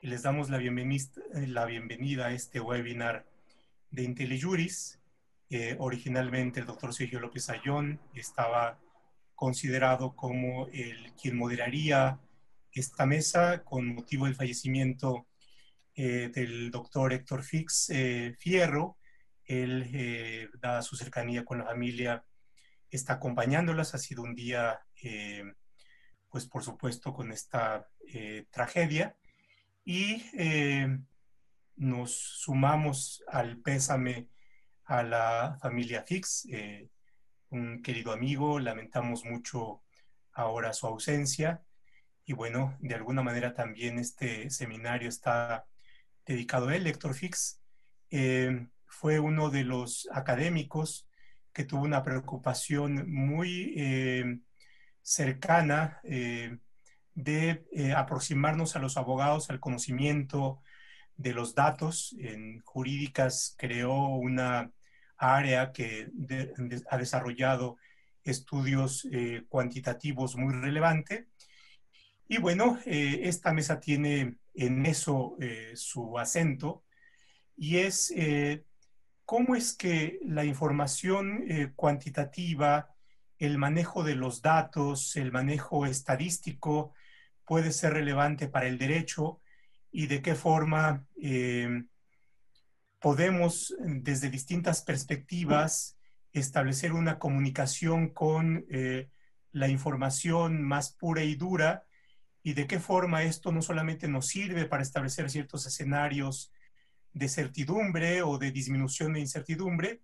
y les damos la bienvenida, la bienvenida a este webinar de IntelliJuris. Eh, originalmente el doctor Sergio López Ayón estaba considerado como el quien moderaría esta mesa con motivo del fallecimiento eh, del doctor Héctor Fix eh, Fierro. Él, eh, dada su cercanía con la familia, está acompañándolas. Ha sido un día, pues por supuesto, con esta tragedia. Y nos sumamos al pésame a la familia Fix, un querido amigo. Lamentamos mucho ahora su ausencia. Y bueno, de alguna manera también este seminario está dedicado a él. Héctor Fix eh, fue uno de los académicos que tuvo una preocupación muy eh, cercana eh, de aproximarnos a los abogados al conocimiento de los datos. En jurídicas creó una área que ha desarrollado estudios cuantitativos muy relevantes y bueno, eh, esta mesa tiene en eso eh, su acento y es eh, cómo es que la información cuantitativa, el manejo de los datos, el manejo estadístico puede ser relevante para el derecho y de qué forma podemos desde distintas perspectivas establecer una comunicación con la información más pura y dura y de qué forma esto no solamente nos sirve para establecer ciertos escenarios de certidumbre o de disminución de incertidumbre,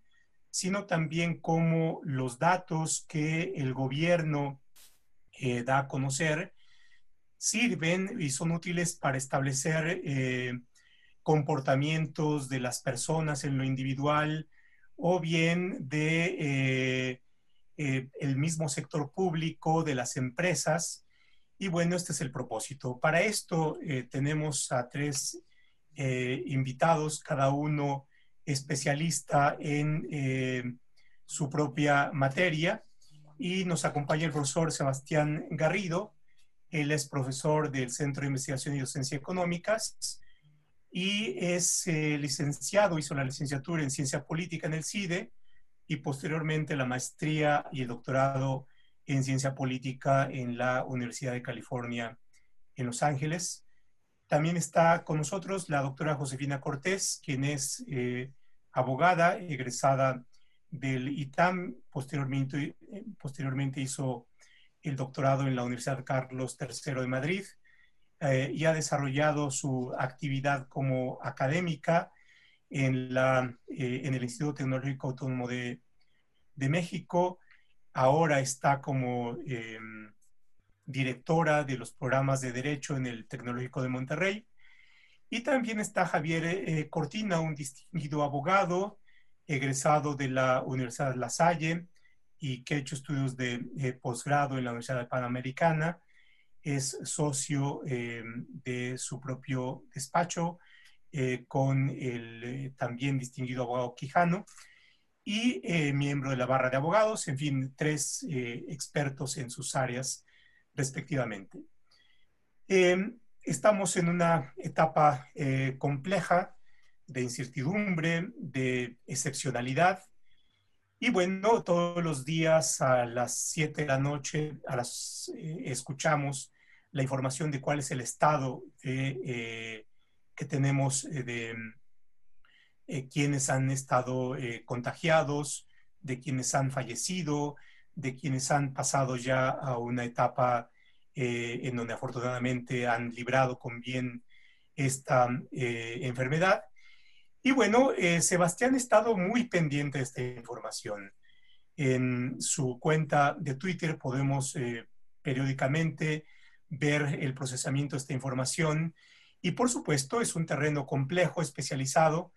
sino también cómo los datos que el gobierno eh, da a conocer sirven y son útiles para establecer eh, comportamientos de las personas en lo individual o bien de eh, el mismo sector público, de las empresas, y bueno, este es el propósito. Para esto eh, tenemos a tres eh, invitados, cada uno especialista en eh, su propia materia. Y nos acompaña el profesor Sebastián Garrido. Él es profesor del Centro de Investigación y Docencia Económicas y es licenciado, hizo la licenciatura en Ciencia Política en el CIDE y posteriormente la maestría y el doctorado en ciencia política en la Universidad de California en Los Ángeles. También está con nosotros la doctora Josefina Cortés, quien es eh, abogada, egresada del ITAM, posteriormente, eh, posteriormente hizo el doctorado en la Universidad Carlos III de Madrid eh, y ha desarrollado su actividad como académica en, la, en el Instituto Tecnológico Autónomo de, de México, ahora está como em, directora de los programas de Derecho en el Tecnológico de Monterrey. Y también está Javier eh, Cortina, un distinguido abogado, egresado de la Universidad de La Salle y que ha hecho estudios de posgrado en la Universidad Panamericana. Es socio em, de su propio despacho eh, con el eh, también distinguido abogado Quijano y eh, miembro de la barra de abogados, en fin, tres eh, expertos en sus áreas respectivamente. Em, estamos en una etapa eh, compleja de incertidumbre, de excepcionalidad, y bueno, todos los días a las 7 de la noche las, escuchamos la información de cuál es el estado que tenemos de eh, quienes han estado eh, contagiados, de quienes han fallecido, de quienes han pasado ya a una etapa eh, en donde afortunadamente han librado con bien esta enfermedad. Y bueno, Sebastián ha estado muy pendiente de esta información. En su cuenta de Twitter podemos periódicamente ver el procesamiento de esta información y por supuesto es un terreno complejo, especializado,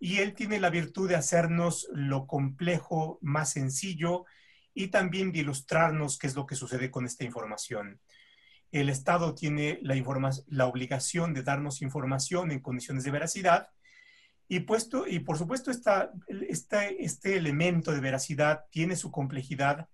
y él tiene la virtud de hacernos lo complejo más sencillo y también de ilustrarnos qué es lo que sucede con esta información. El Estado tiene la, la obligación de darnos información en condiciones de veracidad y, puesto, y por supuesto esta, este elemento de veracidad tiene su complejidad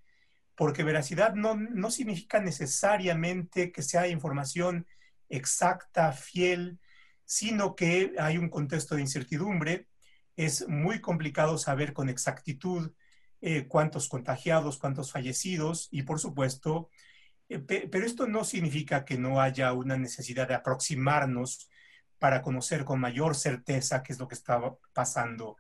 porque veracidad no, no significa necesariamente que sea información exacta, fiel, sino que hay un contexto de incertidumbre. Es muy complicado saber con exactitud eh, cuántos contagiados, cuántos fallecidos y por supuesto, eh, pero esto no significa que no haya una necesidad de aproximarnos para conocer con mayor certeza qué es lo que está pasando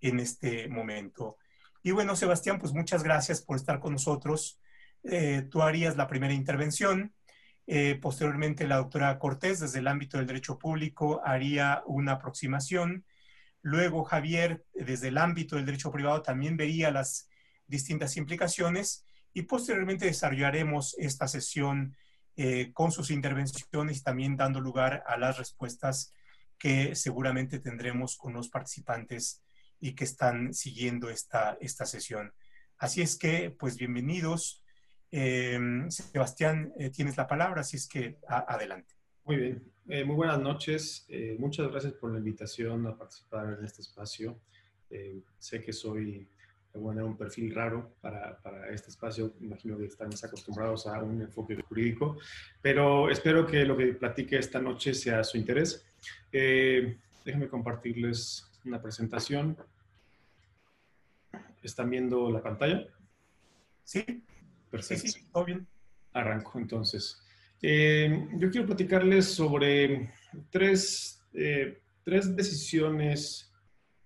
en este momento. Y bueno, Sebastián, pues muchas gracias por estar con nosotros. Eh, tú harías la primera intervención. Eh, posteriormente, la doctora Cortés, desde el ámbito del derecho público, haría una aproximación. Luego, Javier, desde el ámbito del derecho privado, también vería las distintas implicaciones. Y posteriormente desarrollaremos esta sesión eh, con sus intervenciones y también dando lugar a las respuestas que seguramente tendremos con los participantes y que están siguiendo esta, esta sesión. Así es que, pues bienvenidos. Eh, Sebastián, eh, tienes la palabra, así es que adelante. Muy bien, muy buenas noches. muchas gracias por la invitación a participar en este espacio. sé que soy bueno, un perfil raro para, para, este espacio. Imagino que están acostumbrados a un enfoque jurídico, pero espero que lo que platique esta noche sea su interés. Eh, déjenme compartirles una presentación. ¿Están viendo la pantalla? Sí. Perfecto. Sí, todo bien. Arranco entonces. Eh, yo quiero platicarles sobre tres, eh, tres decisiones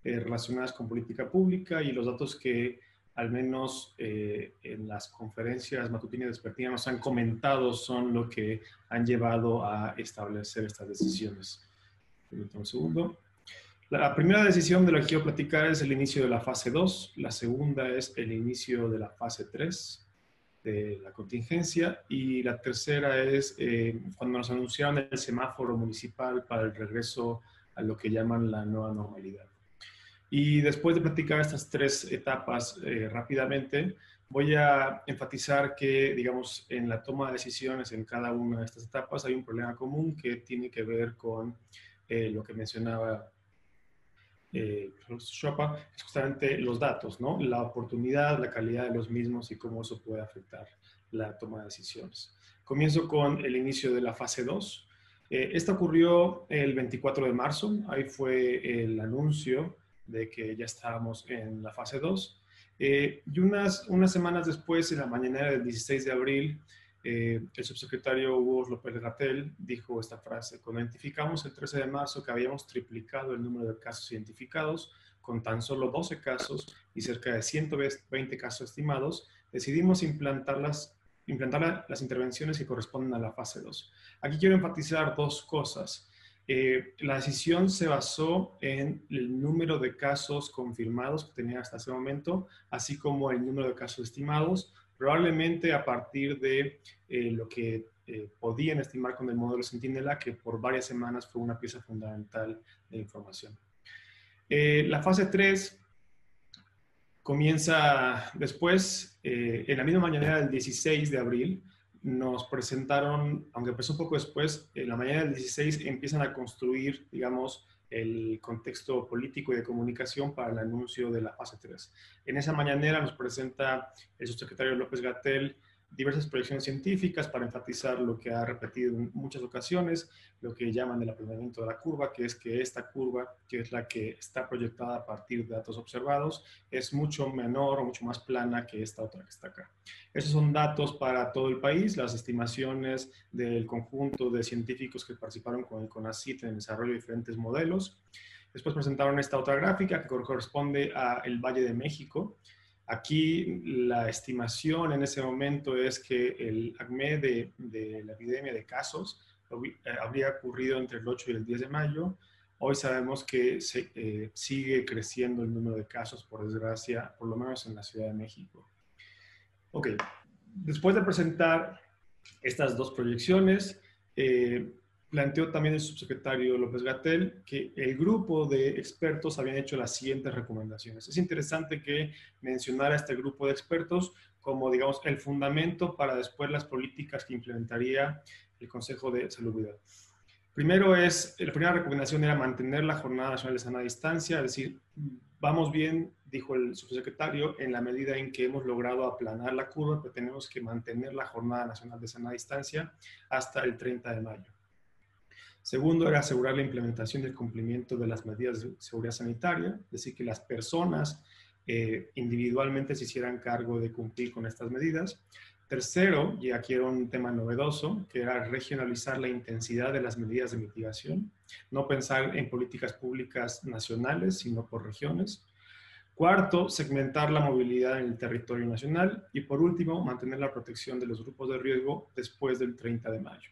eh, relacionadas con política pública y los datos que al menos eh, en las conferencias matutinas y despertinas nos han comentado son lo que han llevado a establecer estas decisiones. Un segundo. La primera decisión de la que quiero platicar es el inicio de la fase 2, la segunda es el inicio de la fase 3 de la contingencia y la tercera es eh, cuando nos anunciaron el semáforo municipal para el regreso a lo que llaman la nueva normalidad. Y después de platicar estas tres etapas eh, rápidamente, voy a enfatizar que, digamos, en la toma de decisiones en cada una de estas etapas hay un problema común que tiene que ver con eh, lo que mencionaba eh, es justamente los datos, ¿no? La oportunidad, la calidad de los mismos y cómo eso puede afectar la toma de decisiones. Comienzo con el inicio de la fase 2. Eh, esta ocurrió el 24 de marzo, ahí fue el anuncio de que ya estábamos en la fase 2. Eh, y unas, unas semanas después, en la mañana del 16 de abril, eh, el subsecretario Hugo López Gatel dijo esta frase, cuando identificamos el 13 de marzo que habíamos triplicado el número de casos identificados, con tan solo 12 casos y cerca de 120 casos estimados, decidimos implantar las, implantar las intervenciones que corresponden a la fase 2. Aquí quiero enfatizar dos cosas. Eh, la decisión se basó en el número de casos confirmados que tenía hasta ese momento, así como el número de casos estimados, probablemente a partir de eh, lo que eh, podían estimar con el modelo Centinela, que por varias semanas fue una pieza fundamental de información. la fase 3 comienza después, en la misma mañana del 16 de abril, nos presentaron, aunque empezó poco después, en la mañana del 16 empiezan a construir, digamos, el contexto político y de comunicación para el anuncio de la fase 3. En esa mañanera nos presenta el subsecretario López Gatel diversas proyecciones científicas para enfatizar lo que ha repetido en muchas ocasiones, lo que llaman el aplanamiento de la curva, que es que esta curva, que es la que está proyectada a partir de datos observados, es mucho menor o mucho más plana que esta otra que está acá. Esos son datos para todo el país, las estimaciones del conjunto de científicos que participaron con el CONACYT en el desarrollo de diferentes modelos. Después presentaron esta otra gráfica que corresponde al Valle de México, Aquí la estimación en ese momento es que el acme de, la epidemia de casos eh, habría ocurrido entre el 8 y el 10 de mayo. Hoy sabemos que se, eh, sigue creciendo el número de casos, por desgracia, por lo menos en la Ciudad de México. Ok, después de presentar estas dos proyecciones, eh, planteó también el subsecretario López Gatel que el grupo de expertos habían hecho las siguientes recomendaciones. Es interesante que mencionara este grupo de expertos como, digamos, el fundamento para después las políticas que implementaría el Consejo de Salubridad. Primero es, la primera recomendación era mantener la Jornada Nacional de Sana Distancia, es decir, vamos bien, dijo el subsecretario, en la medida en que hemos logrado aplanar la curva, pero tenemos que mantener la Jornada Nacional de Sana Distancia hasta el 30 de mayo. Segundo, era asegurar la implementación y el cumplimiento de las medidas de seguridad sanitaria, es decir, que las personas eh, individualmente se hicieran cargo de cumplir con estas medidas. Tercero, y aquí era un tema novedoso, que era regionalizar la intensidad de las medidas de mitigación, no pensar en políticas públicas nacionales, sino por regiones. Cuarto, segmentar la movilidad en el territorio nacional. Y por último, mantener la protección de los grupos de riesgo después del 30 de mayo.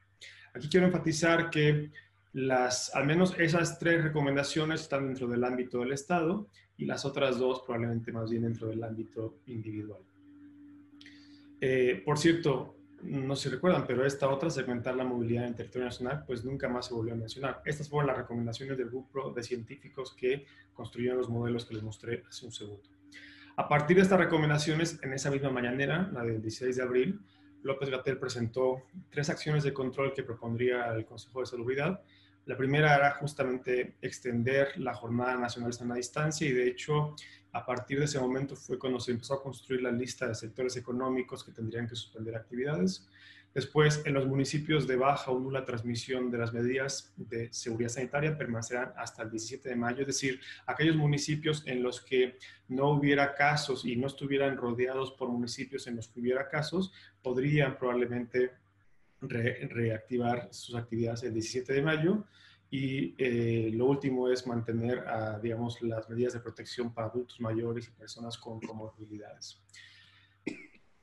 Aquí quiero enfatizar que las, al menos esas tres recomendaciones están dentro del ámbito del Estado y las otras dos probablemente más bien dentro del ámbito individual. Eh, por cierto, no se recuerdan, pero esta otra, segmentar la movilidad en territorio nacional, pues nunca más se volvió a mencionar. Estas fueron las recomendaciones del grupo de científicos que construyeron los modelos que les mostré hace un segundo. A partir de estas recomendaciones, en esa misma mañanera, la del 16 de abril, López Gatel presentó tres acciones de control que propondría el Consejo de Salubridad. La primera era justamente extender la Jornada Nacional Sana Distancia y de hecho a partir de ese momento fue cuando se empezó a construir la lista de sectores económicos que tendrían que suspender actividades. Después, en los municipios de baja o nula transmisión de las medidas de seguridad sanitaria permanecerán hasta el 17 de mayo, es decir, aquellos municipios en los que no hubiera casos y no estuvieran rodeados por municipios en los que hubiera casos, podrían probablemente reactivar sus actividades el 17 de mayo. Y eh, lo último es mantener, digamos, las medidas de protección para adultos mayores y personas con comorbilidades.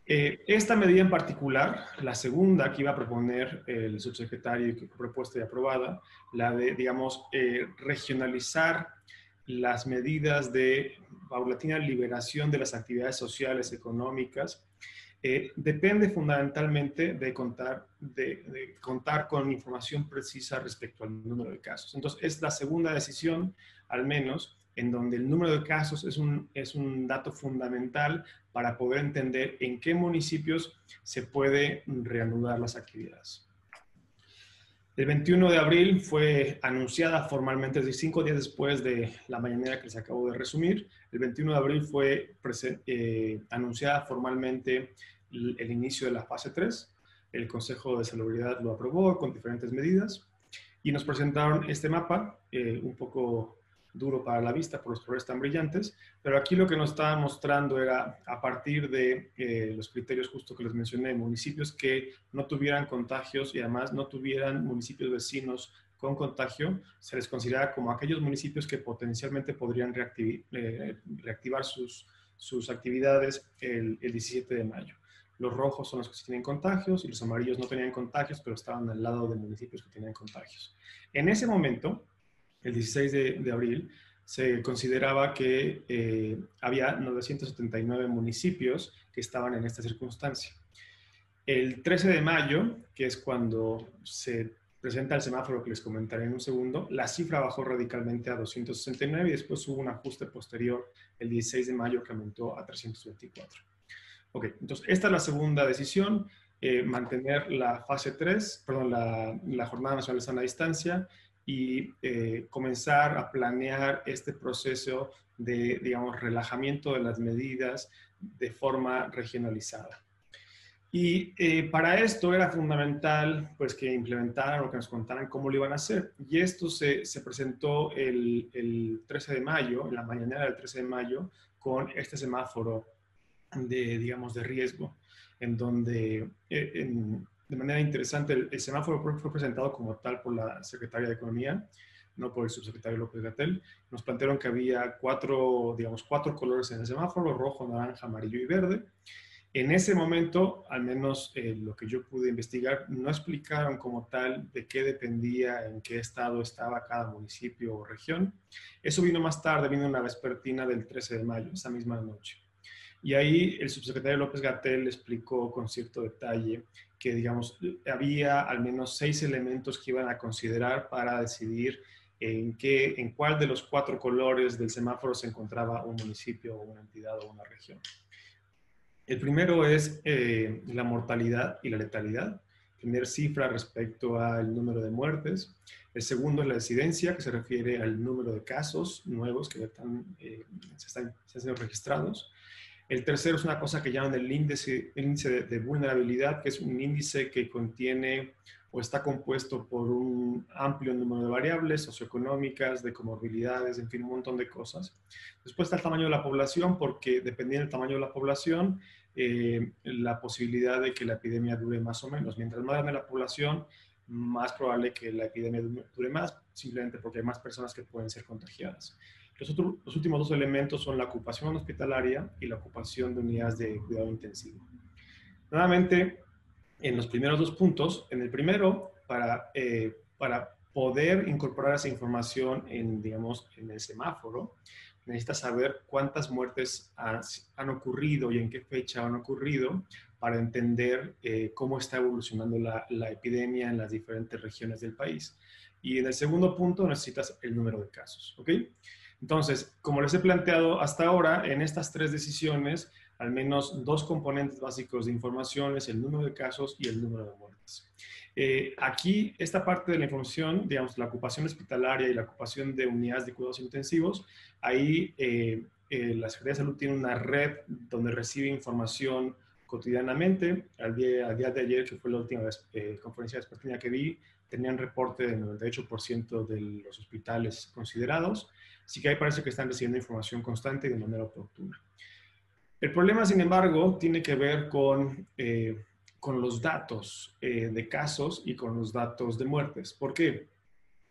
Eh, esta medida en particular, la segunda que iba a proponer el subsecretario y que fue propuesta y aprobada, la de, digamos, eh, regionalizar las medidas de paulatina liberación de las actividades sociales, económicas, eh, depende fundamentalmente de contar, de, contar con información precisa respecto al número de casos. Entonces, es la segunda decisión, al menos, en donde el número de casos es un, es un dato fundamental para poder entender en qué municipios se puede reanudar las actividades. El 21 de abril fue anunciada formalmente, es decir, cinco días después de la mañanera que les acabo de resumir, el 21 de abril fue eh, anunciada formalmente el inicio de la fase 3. El Consejo de Salubridad lo aprobó con diferentes medidas y nos presentaron este mapa, eh, un poco duro para la vista por los colores tan brillantes, pero aquí lo que nos estaba mostrando era a partir de eh, los criterios justo que les mencioné, municipios que no tuvieran contagios y además no tuvieran municipios vecinos con contagio, se les considera como aquellos municipios que potencialmente podrían eh, reactivar sus, sus actividades el, el 17 de mayo. Los rojos son los que tienen contagios y los amarillos no tenían contagios, pero estaban al lado de municipios que tenían contagios. En ese momento, el 16 de, abril, se consideraba que eh, había 979 municipios que estaban en esta circunstancia. El 13 de mayo, que es cuando se presenta el semáforo que les comentaré en un segundo, la cifra bajó radicalmente a 269 y después hubo un ajuste posterior el 16 de mayo que aumentó a 324. Ok, entonces esta es la segunda decisión, eh, mantener la fase 3, perdón, la, Jornada Nacional de Sana Distancia y eh, comenzar a planear este proceso de, digamos, relajamiento de las medidas de forma regionalizada. Y eh, para esto era fundamental pues, que implementaran o que nos contaran cómo lo iban a hacer. Y esto se, se presentó el, el, 13 de mayo, en la mañana del 13 de mayo, con este semáforo de, digamos, de riesgo, en donde eh, de manera interesante el, semáforo fue presentado como tal por la Secretaria de Economía, no por el subsecretario López Gatel. Nos plantearon que había cuatro, digamos, cuatro colores en el semáforo, rojo, naranja, amarillo y verde. En ese momento, al menos eh, lo que yo pude investigar, no explicaron como tal de qué dependía, en qué estado estaba cada municipio o región. Eso vino más tarde, vino una vespertina del 13 de mayo, esa misma noche. Y ahí el subsecretario López Gatel explicó con cierto detalle que, digamos, había al menos seis elementos que iban a considerar para decidir en, qué, en cuál de los cuatro colores del semáforo se encontraba un municipio o una entidad o una región. El primero es eh, la mortalidad y la letalidad, tener cifra respecto al número de muertes. El segundo es la incidencia, que se refiere al número de casos nuevos que están, eh, se, están, se han sido registrados. El tercero es una cosa que llaman el índice, de, vulnerabilidad, que es un índice que contiene o está compuesto por un amplio número de variables socioeconómicas, de comorbilidades, en fin, un montón de cosas. Después está el tamaño de la población, porque dependiendo del tamaño de la población, eh, la posibilidad de que la epidemia dure más o menos. Mientras más grande la población, más probable que la epidemia dure más, simplemente porque hay más personas que pueden ser contagiadas. Los, los últimos dos elementos son la ocupación hospitalaria y la ocupación de unidades de cuidado intensivo. Nuevamente, en los primeros dos puntos, en el primero, para, eh, para poder incorporar esa información en, digamos, en el semáforo, necesitas saber cuántas muertes han ocurrido y en qué fecha han ocurrido para entender eh, cómo está evolucionando la, la, epidemia en las diferentes regiones del país. Y en el segundo punto necesitas el número de casos, ¿ok? Entonces, como les he planteado hasta ahora, en estas tres decisiones, al menos dos componentes básicos de información es el número de casos y el número de muertes. Eh, aquí, esta parte de la información, digamos, la ocupación hospitalaria y la ocupación de unidades de cuidados intensivos, ahí eh, eh, la Secretaría de Salud tiene una red donde recibe información cotidianamente. Al día, al día de ayer, que fue la última conferencia de que vi, tenían reporte del 98% de los hospitales considerados. Así que ahí parece que están recibiendo información constante y de manera oportuna. El problema, sin embargo, tiene que ver con, eh, con los datos eh, de casos y con los datos de muertes. ¿Por qué?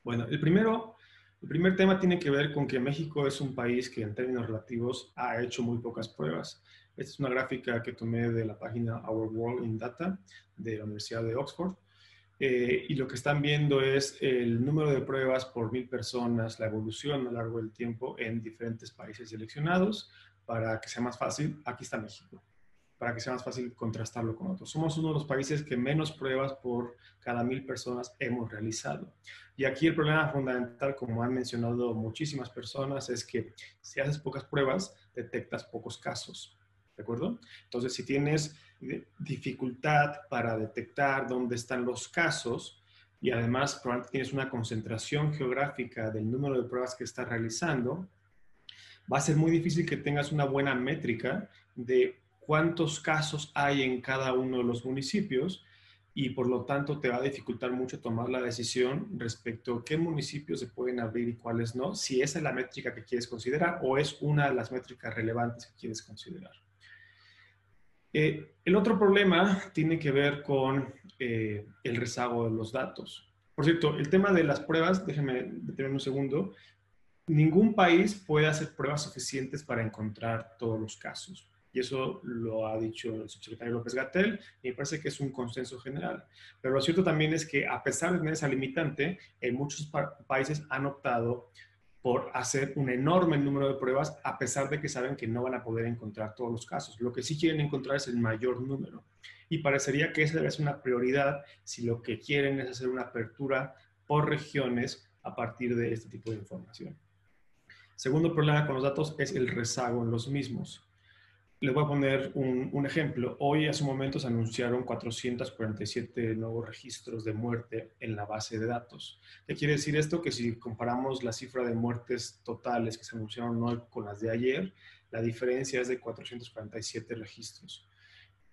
Bueno, el primero, el primer tema tiene que ver con que México es un país que en términos relativos ha hecho muy pocas pruebas. Esta es una gráfica que tomé de la página Our World in Data de la Universidad de Oxford. Eh, y lo que están viendo es el número de pruebas por mil personas, la evolución a lo largo del tiempo en diferentes países seleccionados para que sea más fácil. Aquí está México, para que sea más fácil contrastarlo con otros. Somos uno de los países que menos pruebas por cada mil personas hemos realizado. Y aquí el problema fundamental, como han mencionado muchísimas personas, es que si haces pocas pruebas, detectas pocos casos. ¿De acuerdo? Entonces, si tienes dificultad para detectar dónde están los casos y además probablemente tienes una concentración geográfica del número de pruebas que estás realizando, va a ser muy difícil que tengas una buena métrica de cuántos casos hay en cada uno de los municipios y por lo tanto te va a dificultar mucho tomar la decisión respecto a qué municipios se pueden abrir y cuáles no, si esa es la métrica que quieres considerar o es una de las métricas relevantes que quieres considerar. Eh, el otro problema tiene que ver con eh, el rezago de los datos. Por cierto, el tema de las pruebas, déjenme detener un segundo, ningún país puede hacer pruebas suficientes para encontrar todos los casos. Y eso lo ha dicho el subsecretario López Gatel y me parece que es un consenso general. Pero lo cierto también es que a pesar de tener esa limitante, en muchos países han optado por hacer un enorme número de pruebas a pesar de que saben que no van a poder encontrar todos los casos. Lo que sí quieren encontrar es el mayor número. Y parecería que esa debe ser una prioridad si lo que quieren es hacer una apertura por regiones a partir de este tipo de información. Segundo problema con los datos es el rezago en los mismos. Les voy a poner un, ejemplo. Hoy, hace un momento, se anunciaron 447 nuevos registros de muerte en la base de datos. ¿Qué quiere decir esto? Que si comparamos la cifra de muertes totales que se anunciaron hoy con las de ayer, la diferencia es de 447 registros.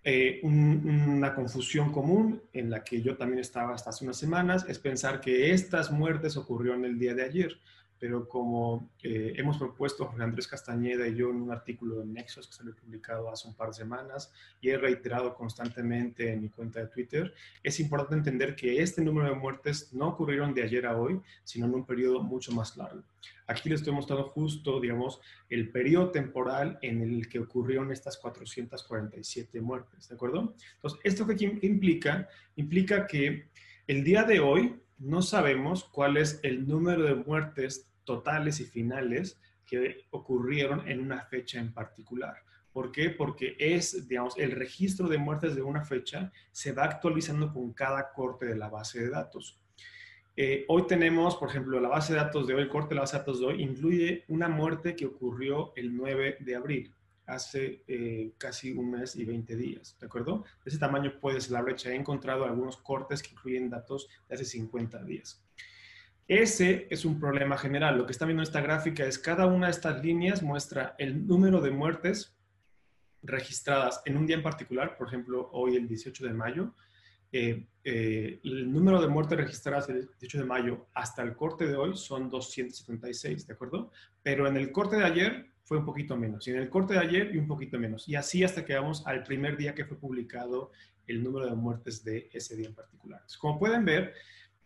Eh, una confusión común en la que yo también estaba hasta hace unas semanas es pensar que estas muertes ocurrieron el día de ayer pero como eh, hemos propuesto Jorge Andrés Castañeda y yo en un artículo de Nexos que salió publicado hace un par de semanas y he reiterado constantemente en mi cuenta de Twitter, es importante entender que este número de muertes no ocurrieron de ayer a hoy, sino en un periodo mucho más largo. Aquí les estoy mostrando justo, digamos, el periodo temporal en el que ocurrieron estas 447 muertes, ¿de acuerdo? Entonces, ¿esto qué implica? Implica que el día de hoy no sabemos cuál es el número de muertes totales y finales que ocurrieron en una fecha en particular. ¿Por qué? Porque es, digamos, el registro de muertes de una fecha se va actualizando con cada corte de la base de datos. Eh, hoy tenemos, por ejemplo, la base de datos de hoy, el corte de la base de datos de hoy, incluye una muerte que ocurrió el 9 de abril, hace eh, casi un mes y 20 días, ¿de acuerdo? Ese tamaño puede ser la brecha. He encontrado algunos cortes que incluyen datos de hace 50 días. Ese es un problema general. Lo que está viendo en esta gráfica es cada una de estas líneas muestra el número de muertes registradas en un día en particular, por ejemplo, hoy el 18 de mayo, eh, eh, el número de muertes registradas el 18 de mayo hasta el corte de hoy son 276, ¿de acuerdo? Pero en el corte de ayer fue un poquito menos, y en el corte de ayer y un poquito menos, y así hasta que vamos al primer día que fue publicado el número de muertes de ese día en particular. Como pueden ver,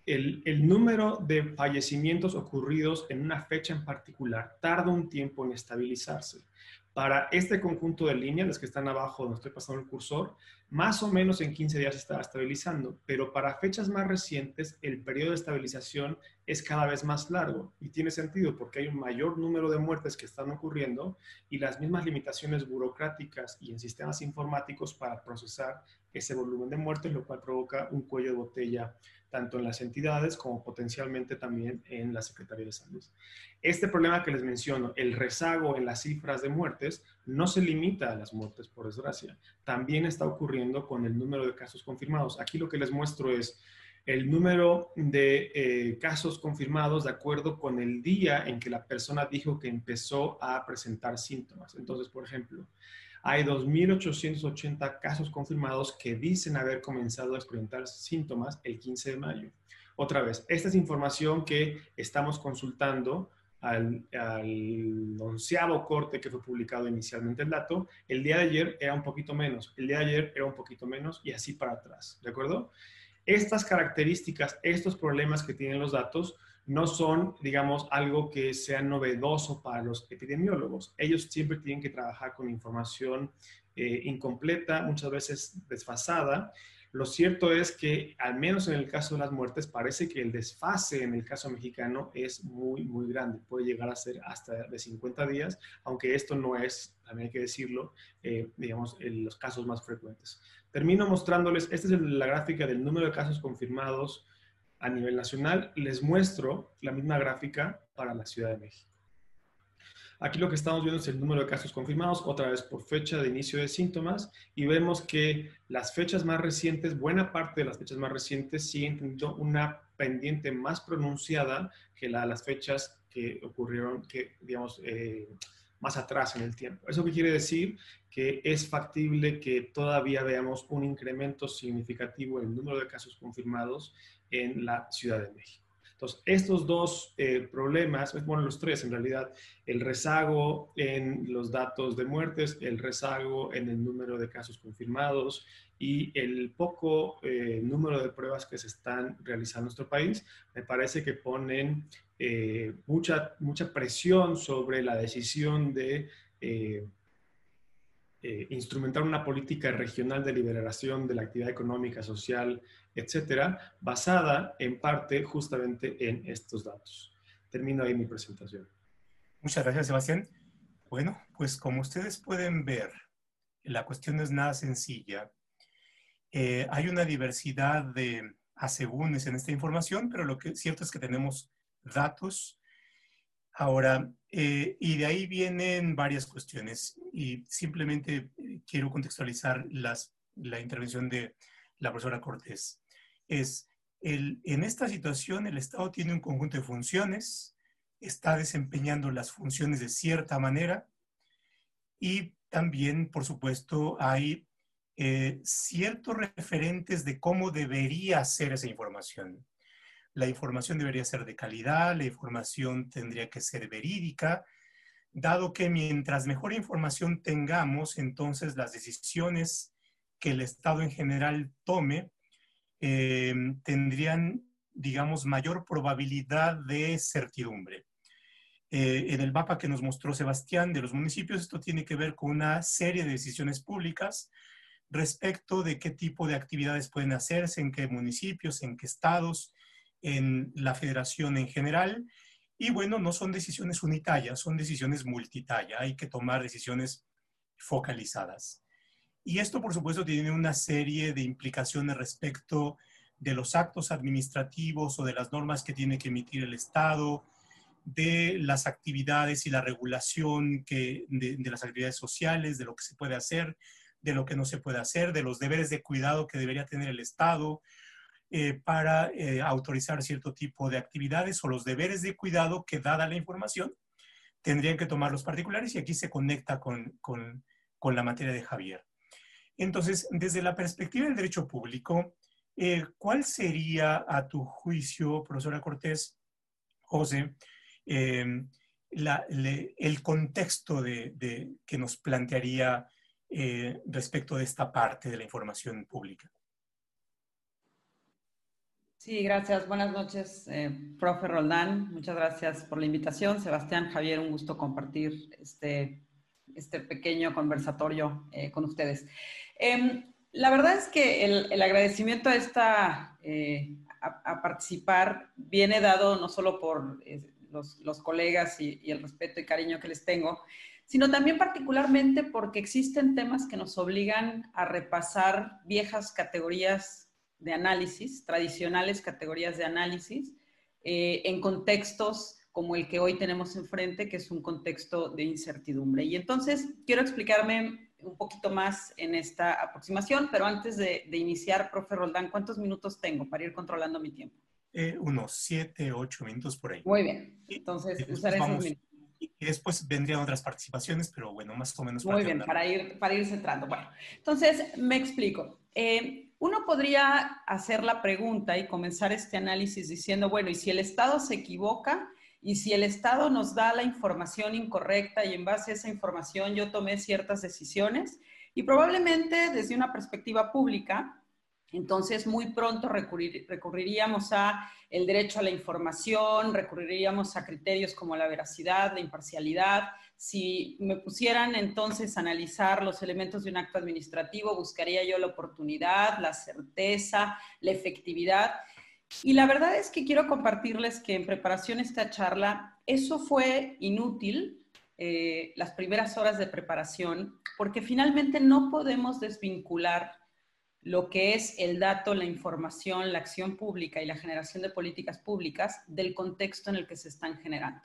el, número de fallecimientos ocurridos en una fecha en particular tarda un tiempo en estabilizarse. Para este conjunto de líneas, las que están abajo donde estoy pasando el cursor, más o menos en 15 días se está estabilizando, pero para fechas más recientes el periodo de estabilización es cada vez más largo y tiene sentido porque hay un mayor número de muertes que están ocurriendo y las mismas limitaciones burocráticas y en sistemas informáticos para procesar ese volumen de muertes, lo cual provoca un cuello de botella tanto en las entidades como potencialmente también en la Secretaría de Salud. Este problema que les menciono, el rezago en las cifras de muertes, no se limita a las muertes, por desgracia. También está ocurriendo con el número de casos confirmados. Aquí lo que les muestro es el número de eh, casos confirmados de acuerdo con el día en que la persona dijo que empezó a presentar síntomas. Entonces, por ejemplo, hay 2.880 casos confirmados que dicen haber comenzado a experimentar síntomas el 15 de mayo. Otra vez, esta es información que estamos consultando al, al, onceavo corte que fue publicado inicialmente el dato. El día de ayer era un poquito menos, el día de ayer era un poquito menos y así para atrás, ¿de acuerdo? Estas características, estos problemas que tienen los datos, no son, digamos, algo que sea novedoso para los epidemiólogos. Ellos siempre tienen que trabajar con información eh, incompleta, muchas veces desfasada. Lo cierto es que, al menos en el caso de las muertes, parece que el desfase en el caso mexicano es muy, muy grande. Puede llegar a ser hasta de 50 días, aunque esto no es, también hay que decirlo, eh, digamos, en los casos más frecuentes. Termino mostrándoles, esta es la gráfica del número de casos confirmados a nivel nacional, les muestro la misma gráfica para la Ciudad de México. Aquí lo que estamos viendo es el número de casos confirmados, otra vez por fecha de inicio de síntomas, y vemos que las fechas más recientes, buena parte de las fechas más recientes, siguen teniendo una pendiente más pronunciada que la, las fechas que ocurrieron, que digamos, eh, más atrás en el tiempo. ¿Eso qué quiere decir? Que es factible que todavía veamos un incremento significativo en el número de casos confirmados en la Ciudad de México. Entonces, estos dos eh, problemas, bueno, los tres en realidad, el rezago en los datos de muertes, el rezago en el número de casos confirmados y el poco eh, número de pruebas que se están realizando en nuestro país, me parece que ponen eh, mucha, mucha presión sobre la decisión de instrumentar una política regional de liberación de la actividad económica, social etcétera, basada en parte justamente en estos datos. Termino ahí mi presentación. Muchas gracias, Sebastián. Bueno, pues como ustedes pueden ver, la cuestión es nada sencilla. Eh, hay una diversidad de asegúnes en esta información, pero lo que cierto es que tenemos datos. Ahora, eh, y de ahí vienen varias cuestiones y simplemente eh, quiero contextualizar las, la intervención de la profesora Cortés es, el, en esta situación el Estado tiene un conjunto de funciones, está desempeñando las funciones de cierta manera y también, por supuesto, hay eh, ciertos referentes de cómo debería ser esa información. La información debería ser de calidad, la información tendría que ser verídica, dado que mientras mejor información tengamos, entonces las decisiones que el Estado en general tome eh, tendrían, digamos, mayor probabilidad de certidumbre. Eh, en el mapa que nos mostró Sebastián de los municipios, esto tiene que ver con una serie de decisiones públicas respecto de qué tipo de actividades pueden hacerse, en qué municipios, en qué estados, en la federación en general. Y bueno, no son decisiones unitarias, son decisiones multitalla. Hay que tomar decisiones focalizadas. Y esto, por supuesto, tiene una serie de implicaciones respecto de los actos administrativos o de las normas que tiene que emitir el Estado, de las actividades y la regulación que, de, las actividades sociales, de lo que se puede hacer, de lo que no se puede hacer, de los deberes de cuidado que debería tener el Estado eh, para eh, autorizar cierto tipo de actividades o los deberes de cuidado que, dada la información, tendrían que tomar los particulares y aquí se conecta con, con la materia de Javier. Entonces, desde la perspectiva del derecho público, Eh, ¿Cuál sería, a tu juicio, profesora Cortés, José, em, el contexto de, que nos plantearía eh, respecto de esta parte de la información pública? Sí, gracias. Buenas noches, eh, profe Roldán. Muchas gracias por la invitación. Sebastián, Javier, un gusto compartir este, este pequeño conversatorio eh, con ustedes. Em, la verdad es que el, agradecimiento a esta, eh, a, participar viene dado no solo por los, colegas y, y el respeto y cariño que les tengo, sino también particularmente porque existen temas que nos obligan a repasar viejas categorías de análisis, tradicionales categorías de análisis, eh, en contextos como el que hoy tenemos enfrente, que es un contexto de incertidumbre. Y entonces quiero explicarme un poquito más en esta aproximación, pero antes de, iniciar, profe Roldán, ¿cuántos minutos tengo para ir controlando mi tiempo? Eh, unos siete, ocho minutos por ahí. Muy bien. Entonces, usaré esos minutos. Y después vendrían otras participaciones, pero bueno, más o menos. Muy bien, para ir, para ir centrando. Bueno, entonces me explico. Eh, uno podría hacer la pregunta y comenzar este análisis diciendo, bueno, ¿y si el Estado se equivoca? Y si el Estado nos da la información incorrecta y en base a esa información yo tomé ciertas decisiones, y probablemente desde una perspectiva pública, entonces muy pronto recurriríamos a el derecho a la información, recurriríamos a criterios como la veracidad, la imparcialidad, si me pusieran entonces a analizar los elementos de un acto administrativo, buscaría yo la oportunidad, la certeza, la efectividad. Y la verdad es que quiero compartirles que en preparación a esta charla, eso fue inútil, eh, las primeras horas de preparación, porque finalmente no podemos desvincular lo que es el dato, la información, la acción pública y la generación de políticas públicas del contexto en el que se están generando.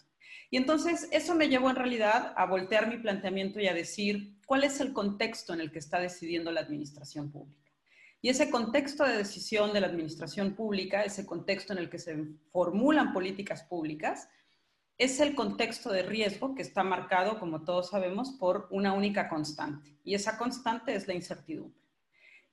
Y entonces eso me llevó en realidad a voltear mi planteamiento y a decir cuál es el contexto en el que está decidiendo la administración pública. Y ese contexto de decisión de la administración pública, ese contexto en el que se formulan políticas públicas, es el contexto de riesgo que está marcado, como todos sabemos, por una única constante. Y esa constante es la incertidumbre.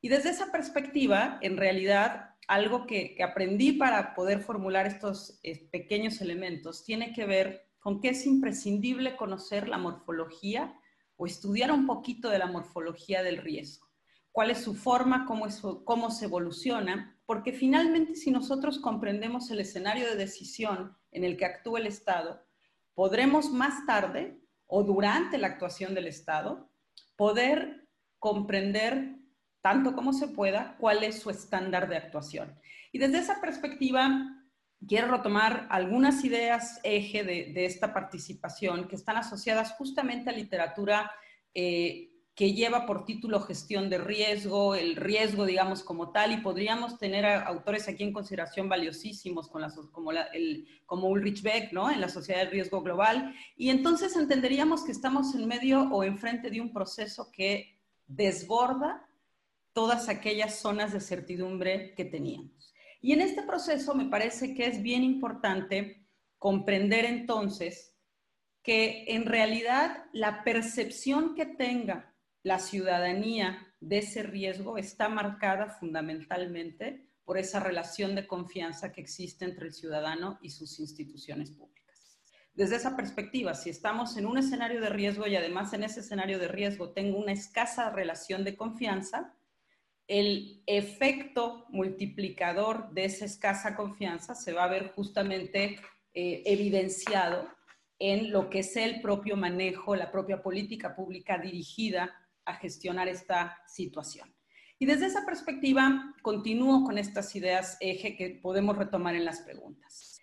Y desde esa perspectiva, en realidad, algo que, aprendí para poder formular estos eh, pequeños elementos tiene que ver con que es imprescindible conocer la morfología o estudiar un poquito de la morfología del riesgo. ¿Cuál es su forma? Cómo, cómo se evoluciona? Porque finalmente si nosotros comprendemos el escenario de decisión en el que actúa el Estado, podremos más tarde o durante la actuación del Estado poder comprender tanto como se pueda cuál es su estándar de actuación. Y desde esa perspectiva, quiero retomar algunas ideas eje de, esta participación que están asociadas justamente a literatura eh, que lleva por título gestión de riesgo, el riesgo, digamos, como tal, y podríamos tener autores aquí en consideración valiosísimos con como, el, como Ulrich Beck, ¿no? En la sociedad del riesgo global, y entonces entenderíamos que estamos en medio o enfrente de un proceso que desborda todas aquellas zonas de certidumbre que teníamos. Y en este proceso me parece que es bien importante comprender entonces que en realidad la percepción que tenga la ciudadanía de ese riesgo está marcada fundamentalmente por esa relación de confianza que existe entre el ciudadano y sus instituciones públicas. Desde esa perspectiva, si estamos en un escenario de riesgo y además en ese escenario de riesgo tengo una escasa relación de confianza, el efecto multiplicador de esa escasa confianza se va a ver justamente eh, evidenciado en lo que es el propio manejo, la propia política pública dirigida a gestionar esta situación. Y desde esa perspectiva, continúo con estas ideas eje que podemos retomar en las preguntas.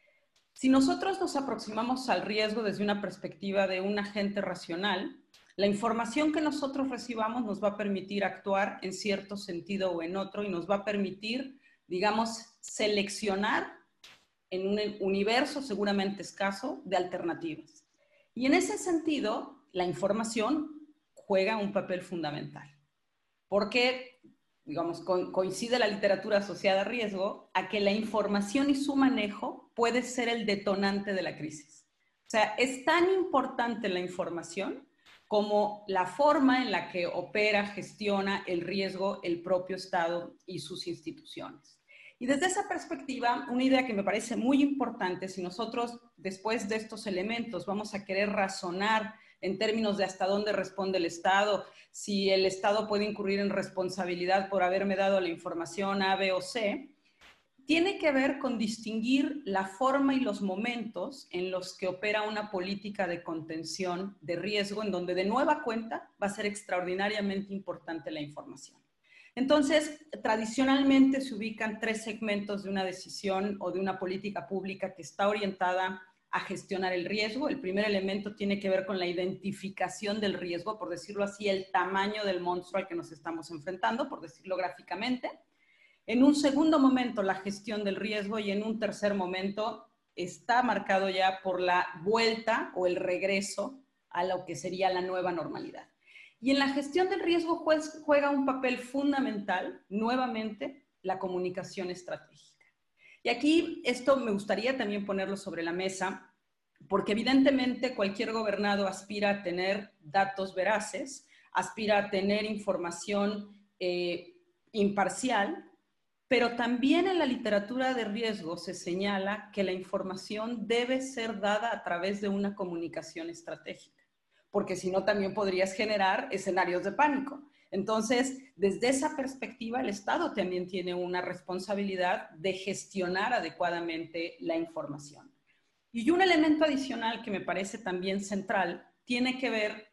Si nosotros nos aproximamos al riesgo desde una perspectiva de un agente racional, la información que nosotros recibamos nos va a permitir actuar en cierto sentido o en otro y nos va a permitir, digamos, seleccionar en un universo seguramente escaso de alternativas. Y en ese sentido, la información juega un papel fundamental. Porque, digamos, coincide la literatura asociada a riesgo a que la información y su manejo puede ser el detonante de la crisis. O sea, es tan importante la información como la forma en la que opera, gestiona el riesgo el propio Estado y sus instituciones. Y desde esa perspectiva, una idea que me parece muy importante, si nosotros después de estos elementos vamos a querer razonar en términos de hasta dónde responde el Estado, si el Estado puede incurrir en responsabilidad por haberme dado la información A, B o C, tiene que ver con distinguir la forma y los momentos en los que opera una política de contención de riesgo, en donde de nueva cuenta va a ser extraordinariamente importante la información. Entonces, tradicionalmente se ubican tres segmentos de una decisión o de una política pública que está orientada a gestionar el riesgo. El primer elemento tiene que ver con la identificación del riesgo, por decirlo así, el tamaño del monstruo al que nos estamos enfrentando, por decirlo gráficamente. En un segundo momento, la gestión del riesgo y en un tercer momento está marcado ya por la vuelta o el regreso a lo que sería la nueva normalidad. Y en la gestión del riesgo juega un papel fundamental, nuevamente, la comunicación estratégica. Y aquí esto me gustaría también ponerlo sobre la mesa, porque evidentemente cualquier gobernado aspira a tener datos veraces, aspira a tener información eh, imparcial, pero también en la literatura de riesgo se señala que la información debe ser dada a través de una comunicación estratégica, porque si no también podrías generar escenarios de pánico. Entonces, desde esa perspectiva, el Estado también tiene una responsabilidad de gestionar adecuadamente la información. Y un elemento adicional que me parece también central tiene que ver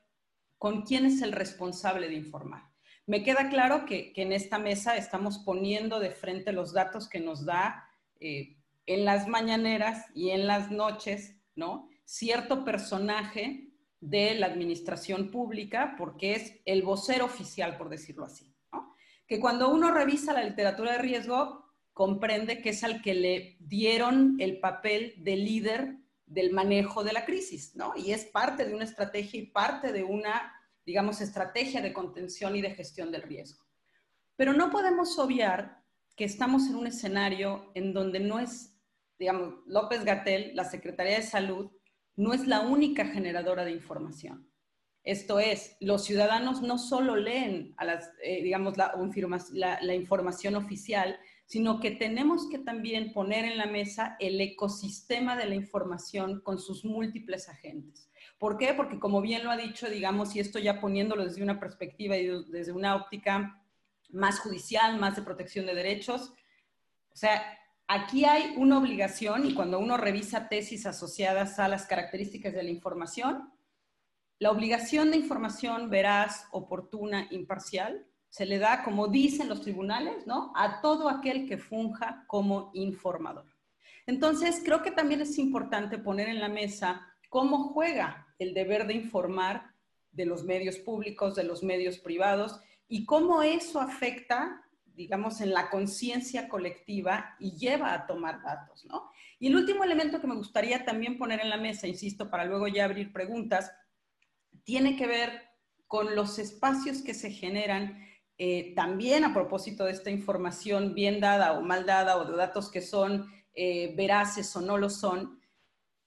con quién es el responsable de informar. Me queda claro que, en esta mesa estamos poniendo de frente los datos que nos da eh, en las mañaneras y en las noches, ¿no? Cierto personaje de la administración pública, porque es el vocero oficial, por decirlo así, ¿no? Que cuando uno revisa la literatura de riesgo, comprende que es al que le dieron el papel de líder del manejo de la crisis, ¿no? Y es parte de una estrategia y parte de una digamos, estrategia de contención y de gestión del riesgo. Pero no podemos obviar que estamos en un escenario en donde no es, digamos, López Gatel, la Secretaría de Salud, no es la única generadora de información. Esto es, los ciudadanos no solo leen, eh, digamos, la información oficial, sino que tenemos que también poner en la mesa el ecosistema de la información con sus múltiples agentes. ¿Por qué? Porque como bien lo ha dicho, digamos, y esto ya poniéndolo desde una perspectiva y desde una óptica más judicial, más de protección de derechos, o sea, aquí hay una obligación y cuando uno revisa tesis asociadas a las características de la información, la obligación de información veraz, oportuna, imparcial, se le da, como dicen los tribunales, ¿no? A todo aquel que funja como informador. Entonces, creo que también es importante poner en la mesa cómo juega el deber de informar de los medios públicos, de los medios privados y cómo eso afecta, digamos, en la conciencia colectiva y lleva a tomar datos, ¿no? Y el último elemento que me gustaría también poner en la mesa, insisto, para luego ya abrir preguntas, tiene que ver con los espacios que se generan eh, también a propósito de esta información bien dada o mal dada o de datos que son eh, veraces o no lo son,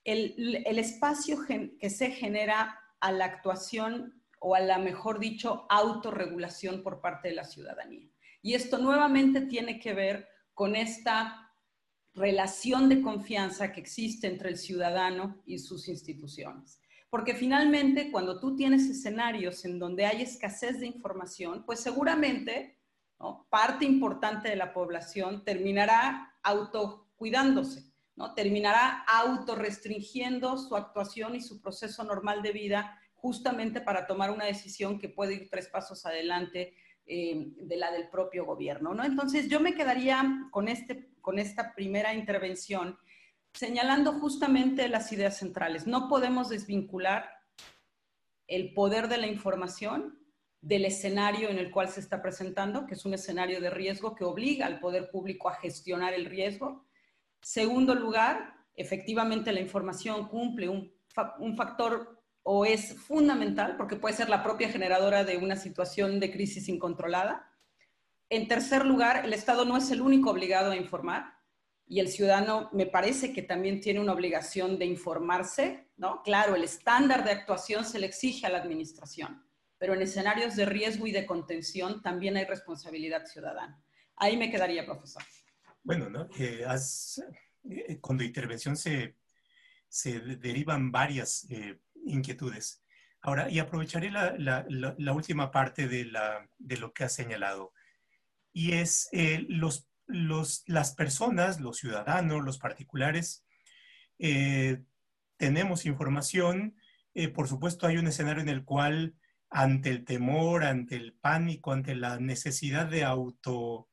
el, espacio que se genera a la actuación o a la, mejor dicho, autorregulación por parte de la ciudadanía. Y esto nuevamente tiene que ver con esta relación de confianza que existe entre el ciudadano y sus instituciones. Porque finalmente, cuando tú tienes escenarios en donde hay escasez de información, pues seguramente parte importante de la población terminará autocuidándose ¿no? Terminará autorrestringiendo su actuación y su proceso normal de vida justamente para tomar una decisión que puede ir tres pasos adelante eh, de la del propio gobierno, ¿no? Entonces yo me quedaría con, este, con esta primera intervención señalando justamente las ideas centrales. No podemos desvincular el poder de la información del escenario en el cual se está presentando, que es un escenario de riesgo que obliga al poder público a gestionar el riesgo, Segundo lugar, efectivamente la información cumple un, factor o es fundamental porque puede ser la propia generadora de una situación de crisis incontrolada. En tercer lugar, el Estado no es el único obligado a informar y el ciudadano me parece que también tiene una obligación de informarse, ¿no? Claro, el estándar de actuación se le exige a la administración, pero en escenarios de riesgo y de contención también hay responsabilidad ciudadana. Ahí me quedaría, profesor. Bueno, ¿no? Eh, eh, con intervención se, se derivan varias eh, inquietudes. Ahora, y aprovecharé la, la, la, última parte de, de, lo que has señalado, y es los, los, las personas, los ciudadanos, los particulares, tenemos información, por supuesto hay un escenario en el cual ante el temor, ante el pánico, ante la necesidad de auto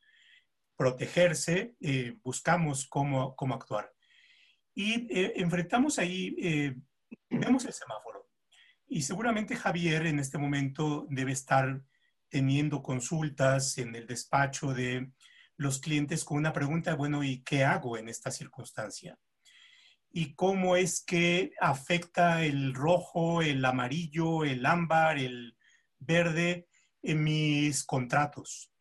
protegerse, eh, buscamos cómo, cómo, actuar. Y eh, enfrentamos ahí, eh, vemos el semáforo. Y seguramente Javier en este momento debe estar teniendo consultas en el despacho de los clientes con una pregunta, bueno, ¿y qué hago en esta circunstancia? ¿Y cómo es que afecta el rojo, el amarillo, el ámbar, el verde en mis contratos?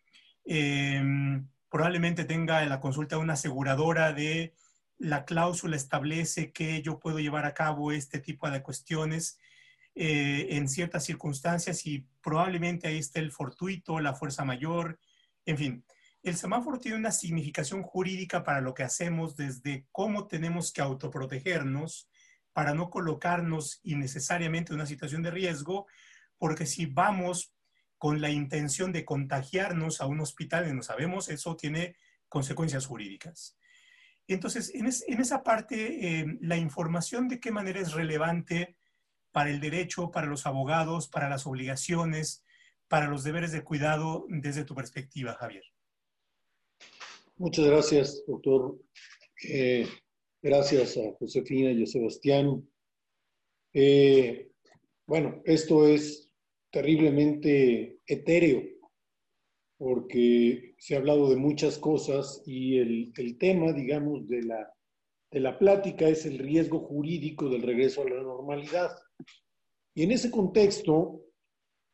Em, probablemente tenga en la consulta una aseguradora de la cláusula establece que yo puedo llevar a cabo este tipo de cuestiones eh, en ciertas circunstancias y probablemente ahí esté el fortuito, la fuerza mayor, en fin. El semáforo tiene una significación jurídica para lo que hacemos desde cómo tenemos que autoprotegernos para no colocarnos innecesariamente en una situación de riesgo, porque si vamos con la intención de contagiarnos a un hospital y no sabemos, eso tiene consecuencias jurídicas. Entonces, en, esa parte, eh, la información de qué manera es relevante para el derecho, para los abogados, para las obligaciones, para los deberes de cuidado desde tu perspectiva, Javier. Muchas gracias, doctor. Eh, gracias a Josefina y a Sebastián. Eh, bueno, esto es terriblemente etéreo, porque se ha hablado de muchas cosas y el, el tema, digamos, de la, de la plática es el riesgo jurídico del regreso a la normalidad. Y en ese contexto,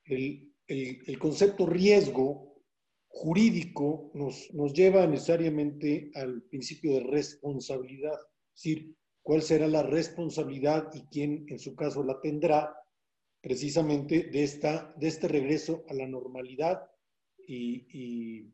el, el, concepto riesgo jurídico nos, nos, lleva necesariamente al principio de responsabilidad, es decir, cuál será la responsabilidad y quién en su caso la tendrá precisamente de, esta, de este regreso a la normalidad y,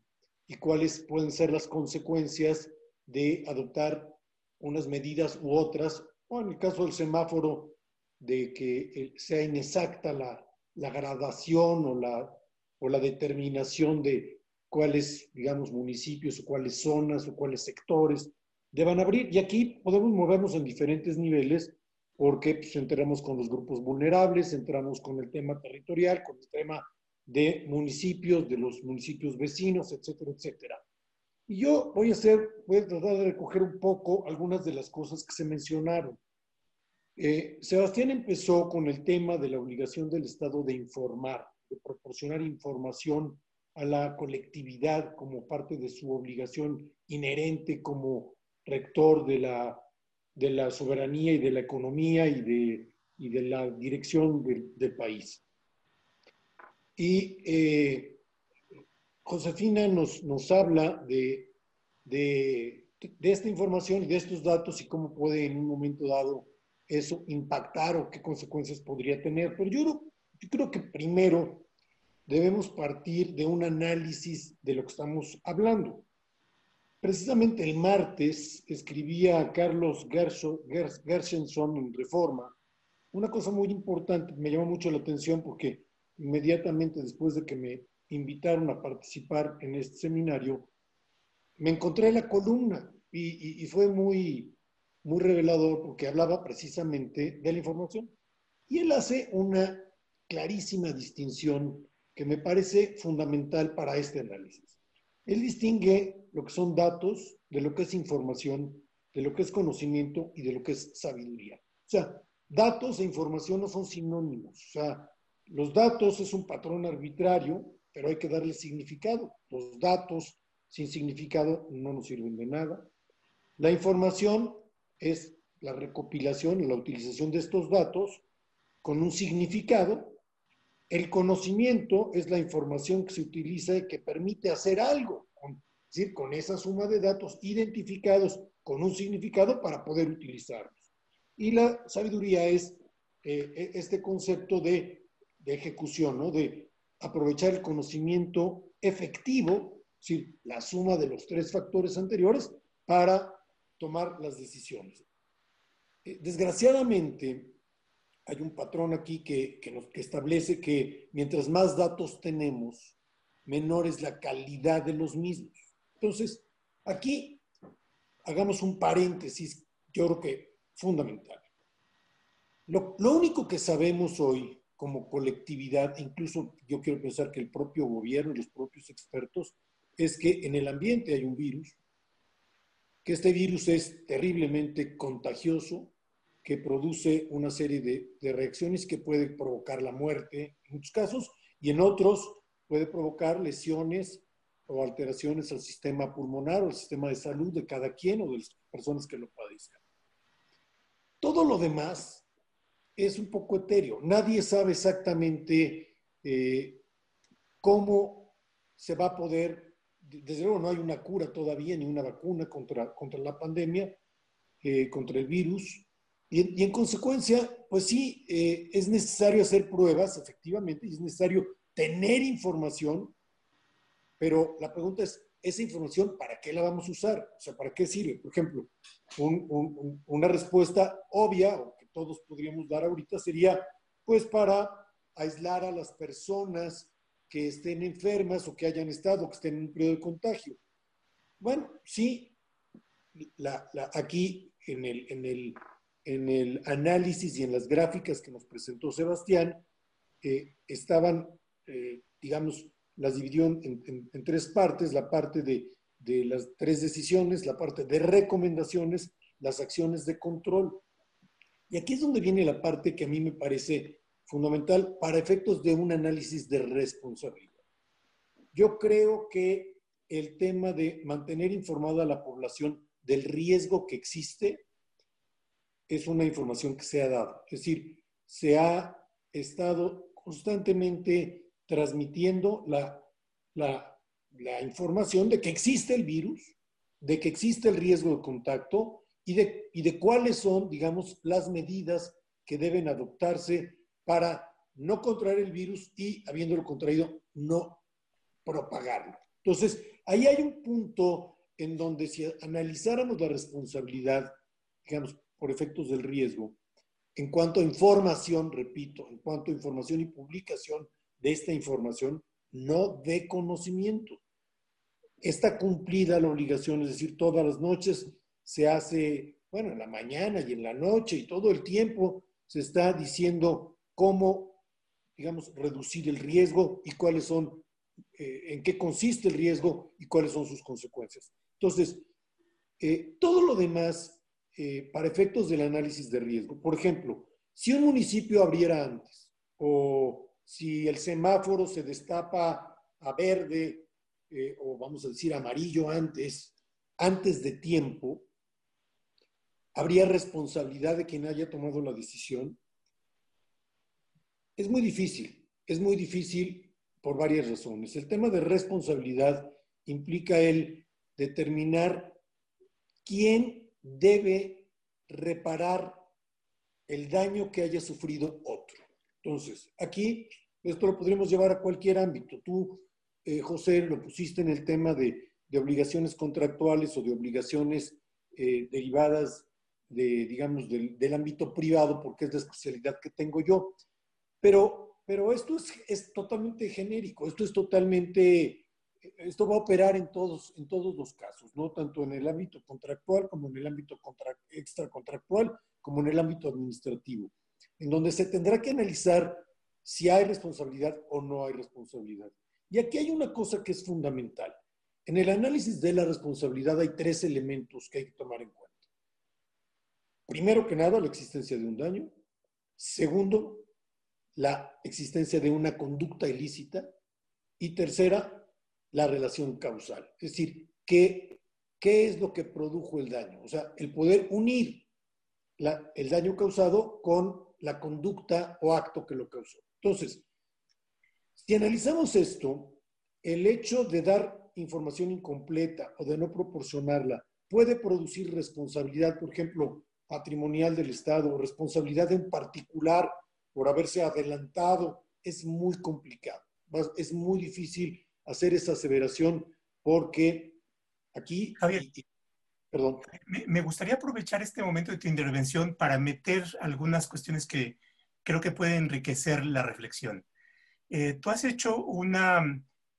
y, cuáles pueden ser las consecuencias de adoptar unas medidas u otras, o en el caso del semáforo, de que eh, sea inexacta la, la gradación o la, o la determinación de cuáles, digamos, municipios o cuáles zonas o cuáles sectores deban abrir. Y aquí podemos movernos en diferentes niveles porque pues, entramos con los grupos vulnerables, entramos con el tema territorial, con el tema de municipios, de los municipios vecinos, etcétera, etcétera. Y yo voy a hacer, voy a tratar de recoger un poco algunas de las cosas que se mencionaron. Eh, Sebastián empezó con el tema de la obligación del Estado de informar, de proporcionar información a la colectividad como parte de su obligación inherente como rector de la de la soberanía y de la economía y de, y de la dirección del, país. Y eh, Josefina nos, nos habla de, de, de, esta información y de estos datos y cómo puede en un momento dado eso impactar o qué consecuencias podría tener. Pero yo, yo creo que primero debemos partir de un análisis de lo que estamos hablando. Precisamente el martes escribía Carlos Gershenson en Reforma una cosa muy importante, me llamó mucho la atención porque inmediatamente después de que me invitaron a participar en este seminario, me encontré la columna y, fue muy, muy revelador porque hablaba precisamente de la información. Y él hace una clarísima distinción que me parece fundamental para este análisis. Él distingue lo que son datos de lo que es información, de lo que es conocimiento y de lo que es sabiduría. O sea, datos e información no son sinónimos. O sea, los datos es un patrón arbitrario, pero hay que darle significado. Los datos sin significado no nos sirven de nada. La información es la recopilación, la utilización de estos datos con un significado el conocimiento es la información que se utiliza y que permite hacer algo, es decir, con esa suma de datos identificados con un significado para poder utilizarlos. Y la sabiduría es eh, e, este concepto de, ejecución, ¿no? de aprovechar el conocimiento efectivo es decir, la suma de los tres factores anteriores para tomar las decisiones. Eh, desgraciadamente, hay un patrón aquí que, establece que mientras más datos tenemos, menor es la calidad de los mismos. Entonces, aquí hagamos un paréntesis, yo creo que fundamental. Lo, lo, único que sabemos hoy como colectividad, incluso yo quiero pensar que el propio gobierno y los propios expertos, es que en el ambiente hay un virus, que este virus es terriblemente contagioso, que produce una serie de, reacciones que puede provocar la muerte en muchos casos y en otros puede provocar lesiones o alteraciones al sistema pulmonar o al sistema de salud de cada quien o de las personas que lo padezcan. Todo lo demás es un poco etéreo. Nadie sabe exactamente eh, cómo se va a poder, desde luego no hay una cura todavía ni una vacuna contra, contra la pandemia, eh, contra el virus, y, en consecuencia, pues sí, eh, es necesario hacer pruebas, efectivamente, y es necesario tener información pero la pregunta es, ¿esa información para qué la vamos a usar? O sea, ¿para qué sirve? Por ejemplo, una respuesta obvia, o que todos podríamos dar ahorita, sería, pues para aislar a las personas que estén enfermas o que hayan estado, que estén en un periodo de contagio. Bueno, sí, aquí en, el, en el análisis y en las gráficas que nos presentó Sebastián, eh, estaban, eh, digamos, las dividió en, tres partes, la parte de, de, las tres decisiones, la parte de recomendaciones, las acciones de control. Y aquí es donde viene la parte que a mí me parece fundamental para efectos de un análisis de responsabilidad. Yo creo que el tema de mantener informada a la población del riesgo que existe es una información que se ha dado. Es decir, se ha estado constantemente transmitiendo la, la, información de que existe el virus, de que existe el riesgo de contacto y de, y de cuáles son, digamos, las medidas que deben adoptarse para no contraer el virus y, habiéndolo contraído, no propagarlo. Entonces, ahí hay un punto en donde si analizáramos la responsabilidad, digamos, por efectos del riesgo, en cuanto a información, repito, en cuanto a información y publicación de esta información, no de conocimiento. Está cumplida la obligación, es decir, todas las noches se hace, bueno, en la mañana y en la noche y todo el tiempo se está diciendo cómo, digamos, reducir el riesgo y cuáles son, eh, en qué consiste el riesgo y cuáles son sus consecuencias. Entonces, eh, todo lo demás, eh, para efectos del análisis de riesgo, por ejemplo, si un municipio abriera antes o si el semáforo se destapa a verde eh, o vamos a decir amarillo antes, antes de tiempo, ¿habría responsabilidad de quien haya tomado la decisión? Es muy difícil, es muy difícil por varias razones. El tema de responsabilidad implica el determinar quién debe reparar el daño que haya sufrido otro. Entonces, aquí esto lo podríamos llevar a cualquier ámbito. Tú, eh, José, lo pusiste en el tema de, obligaciones contractuales o de obligaciones eh, derivadas de, digamos, del, ámbito privado, porque es la especialidad que tengo yo. Pero, pero esto es, es totalmente genérico, esto es totalmente, esto va a operar en todos, en todos los casos, ¿no? Tanto en el ámbito contractual como en el ámbito extracontractual, como en el ámbito administrativo en donde se tendrá que analizar si hay responsabilidad o no hay responsabilidad. Y aquí hay una cosa que es fundamental. En el análisis de la responsabilidad hay tres elementos que hay que tomar en cuenta. Primero que nada, la existencia de un daño. Segundo, la existencia de una conducta ilícita. Y tercera, la relación causal. Es decir, ¿qué, qué es lo que produjo el daño? O sea, el poder unir el daño causado con la conducta o acto que lo causó. Entonces, si analizamos esto, el hecho de dar información incompleta o de no proporcionarla puede producir responsabilidad, por ejemplo, patrimonial del Estado responsabilidad en particular por haberse adelantado. Es muy complicado. Es muy difícil hacer esa aseveración porque aquí... Javier, perdón. Me, gustaría aprovechar este momento de tu intervención para meter algunas cuestiones que creo que pueden enriquecer la reflexión. Eh, tú has hecho una,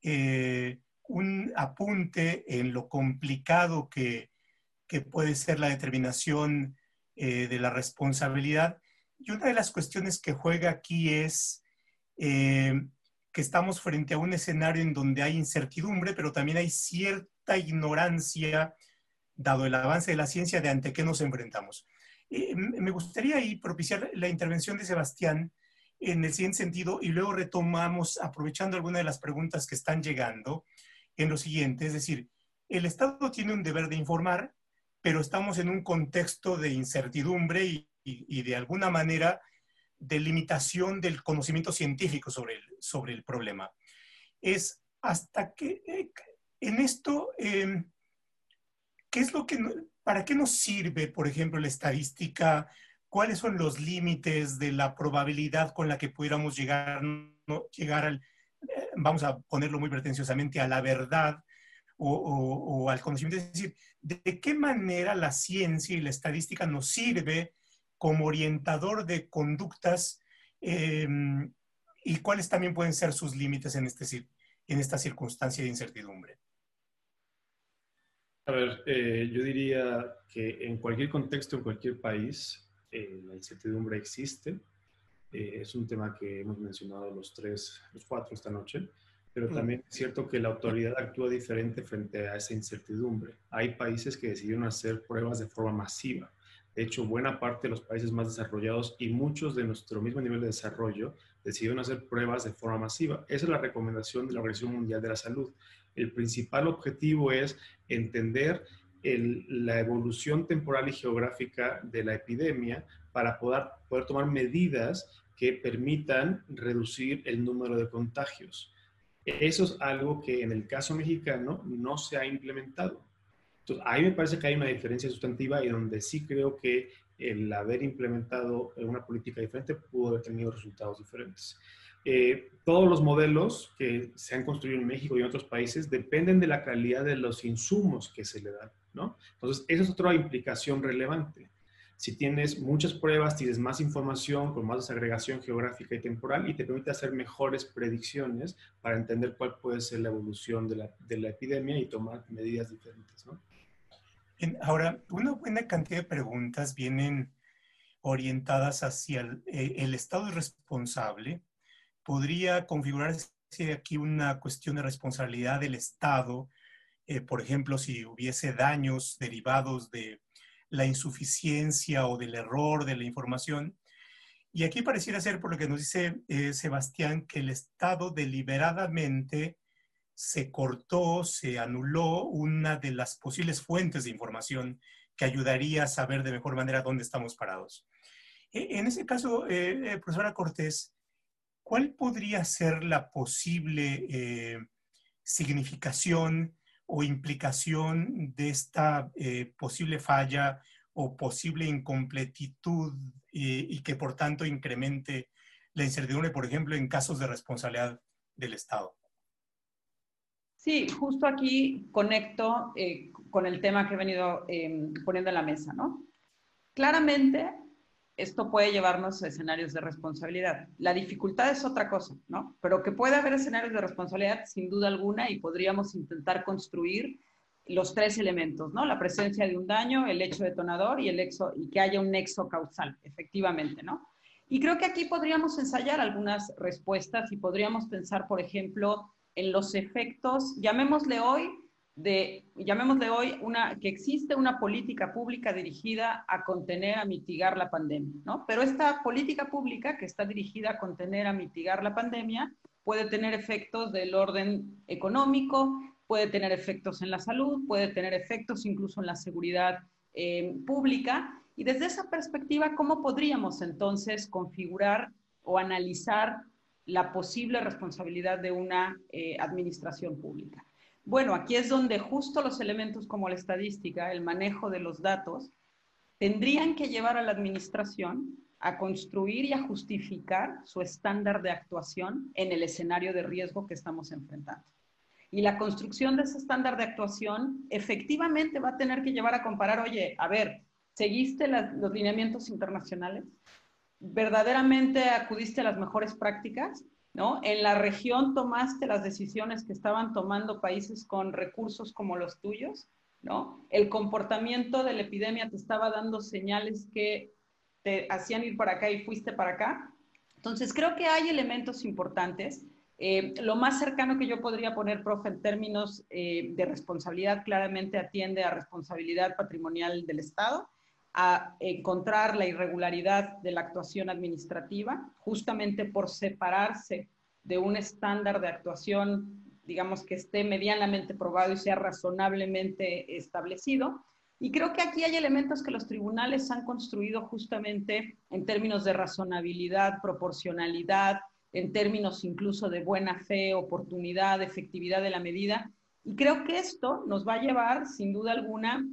eh, un apunte en lo complicado que, que puede ser la determinación eh, de la responsabilidad. Y una de las cuestiones que juega aquí es que estamos frente a un escenario en donde hay incertidumbre, pero también hay cierta ignorancia, dado el avance de la ciencia, de ante qué nos enfrentamos. me gustaría ahí propiciar la intervención de Sebastián en el siguiente sentido y luego retomamos, aprovechando algunas de las preguntas que están llegando, en lo siguiente, es decir, el Estado tiene un deber de informar, pero estamos en un contexto de incertidumbre y de alguna manera de limitación del conocimiento científico sobre el, sobre el problema. Es hasta que eh, en esto, em, ¿qué es lo que, para qué nos sirve, por ejemplo, la estadística? ¿Cuáles son los límites de la probabilidad con la que pudiéramos llegar, llegar al, eh, vamos a ponerlo muy pretenciosamente, a la verdad o, o, al conocimiento? Es decir, ¿de qué manera la ciencia y la estadística nos sirve como orientador de conductas em, y cuáles también pueden ser sus límites en, este, en esta circunstancia de incertidumbre. A ver, eh, yo diría que en cualquier contexto, en cualquier país, eh, la incertidumbre existe. Eh, es un tema que hemos mencionado los tres, los cuatro esta noche, pero mm. también es cierto que la autoridad actúa diferente frente a esa incertidumbre. Hay países que decidieron hacer pruebas de forma masiva de hecho, buena parte de los países más desarrollados y muchos de nuestro mismo nivel de desarrollo decidieron hacer pruebas de forma masiva. Esa es la recomendación de la Organización Mundial de la Salud. El principal objetivo es entender la evolución temporal y geográfica de la epidemia para poder, poder tomar medidas que permitan reducir el número de contagios. Eso es algo que en el caso mexicano no se ha implementado. Entonces, ahí me parece que hay una diferencia sustantiva y donde sí creo que el haber implementado una política diferente pudo haber tenido resultados diferentes. Eh, todos los modelos que se han construido en México y en otros países dependen de la calidad de los insumos que se le dan, ¿no? Entonces, esa es otra implicación relevante. Si tienes muchas pruebas, tienes más información con más desagregación geográfica y temporal y te permite hacer mejores predicciones para entender cuál puede ser la evolución de la, de la epidemia y tomar medidas diferentes, ¿no? Ahora, una buena cantidad de preguntas vienen orientadas hacia el, eh, Estado responsable. ¿Podría configurarse aquí una cuestión de responsabilidad del Estado? Eh, por ejemplo, si hubiese daños derivados de la insuficiencia o del error de la información. Y aquí pareciera ser, por lo que nos dice eh, Sebastián, que el Estado deliberadamente se cortó, se anuló una de las posibles fuentes de información que ayudaría a saber de mejor manera dónde estamos parados. E, en ese caso, eh, eh, profesora Cortés, ¿cuál podría ser la posible eh, significación o implicación de esta posible falla o posible incompletitud y que por tanto incremente la incertidumbre, por ejemplo, en casos de responsabilidad del Estado? Sí, justo aquí conecto eh, con el tema que he venido em, poniendo en la mesa, ¿no? Claramente, esto puede llevarnos a escenarios de responsabilidad. La dificultad es otra cosa, ¿no? Pero que puede haber escenarios de responsabilidad, sin duda alguna, y podríamos intentar construir los tres elementos, ¿no? La presencia de un daño, el hecho detonador y, el exo, y que haya un nexo causal, efectivamente, ¿no? Y creo que aquí podríamos ensayar algunas respuestas y podríamos pensar, por ejemplo, en los efectos, llamémosle hoy, de, llamémosle hoy una, que existe una política pública dirigida a contener, a mitigar la pandemia, ¿no? Pero esta política pública que está dirigida a contener, a mitigar la pandemia, puede tener efectos del orden económico, puede tener efectos en la salud, puede tener efectos incluso en la seguridad eh, pública. Y desde esa perspectiva, ¿cómo podríamos entonces configurar o analizar la posible responsabilidad de una eh, administración pública. Bueno, aquí es donde justo los elementos como la estadística, el manejo de los datos, tendrían que llevar a la administración a construir y a justificar su estándar de actuación en el escenario de riesgo que estamos enfrentando. Y la construcción de ese estándar de actuación efectivamente va a tener que llevar a comparar, oye, a ver, ¿seguiste los lineamientos internacionales? ¿Verdaderamente acudiste a las mejores prácticas? ¿No? En la región tomaste las decisiones que estaban tomando países con recursos como los tuyos, ¿no? El comportamiento de la epidemia te estaba dando señales que te hacían ir para acá y fuiste para acá. Entonces, creo que hay elementos importantes. Eh, lo más cercano que yo podría poner, profe, en términos eh, de responsabilidad, claramente atiende a responsabilidad patrimonial del Estado, a encontrar la irregularidad de la actuación administrativa, justamente por separarse de un estándar de actuación, digamos, que esté medianamente probado y sea razonablemente establecido. Y creo que aquí hay elementos que los tribunales han construido justamente en términos de razonabilidad, proporcionalidad, en términos incluso de buena fe, oportunidad, efectividad de la medida. Y creo que esto nos va a llevar, sin duda alguna,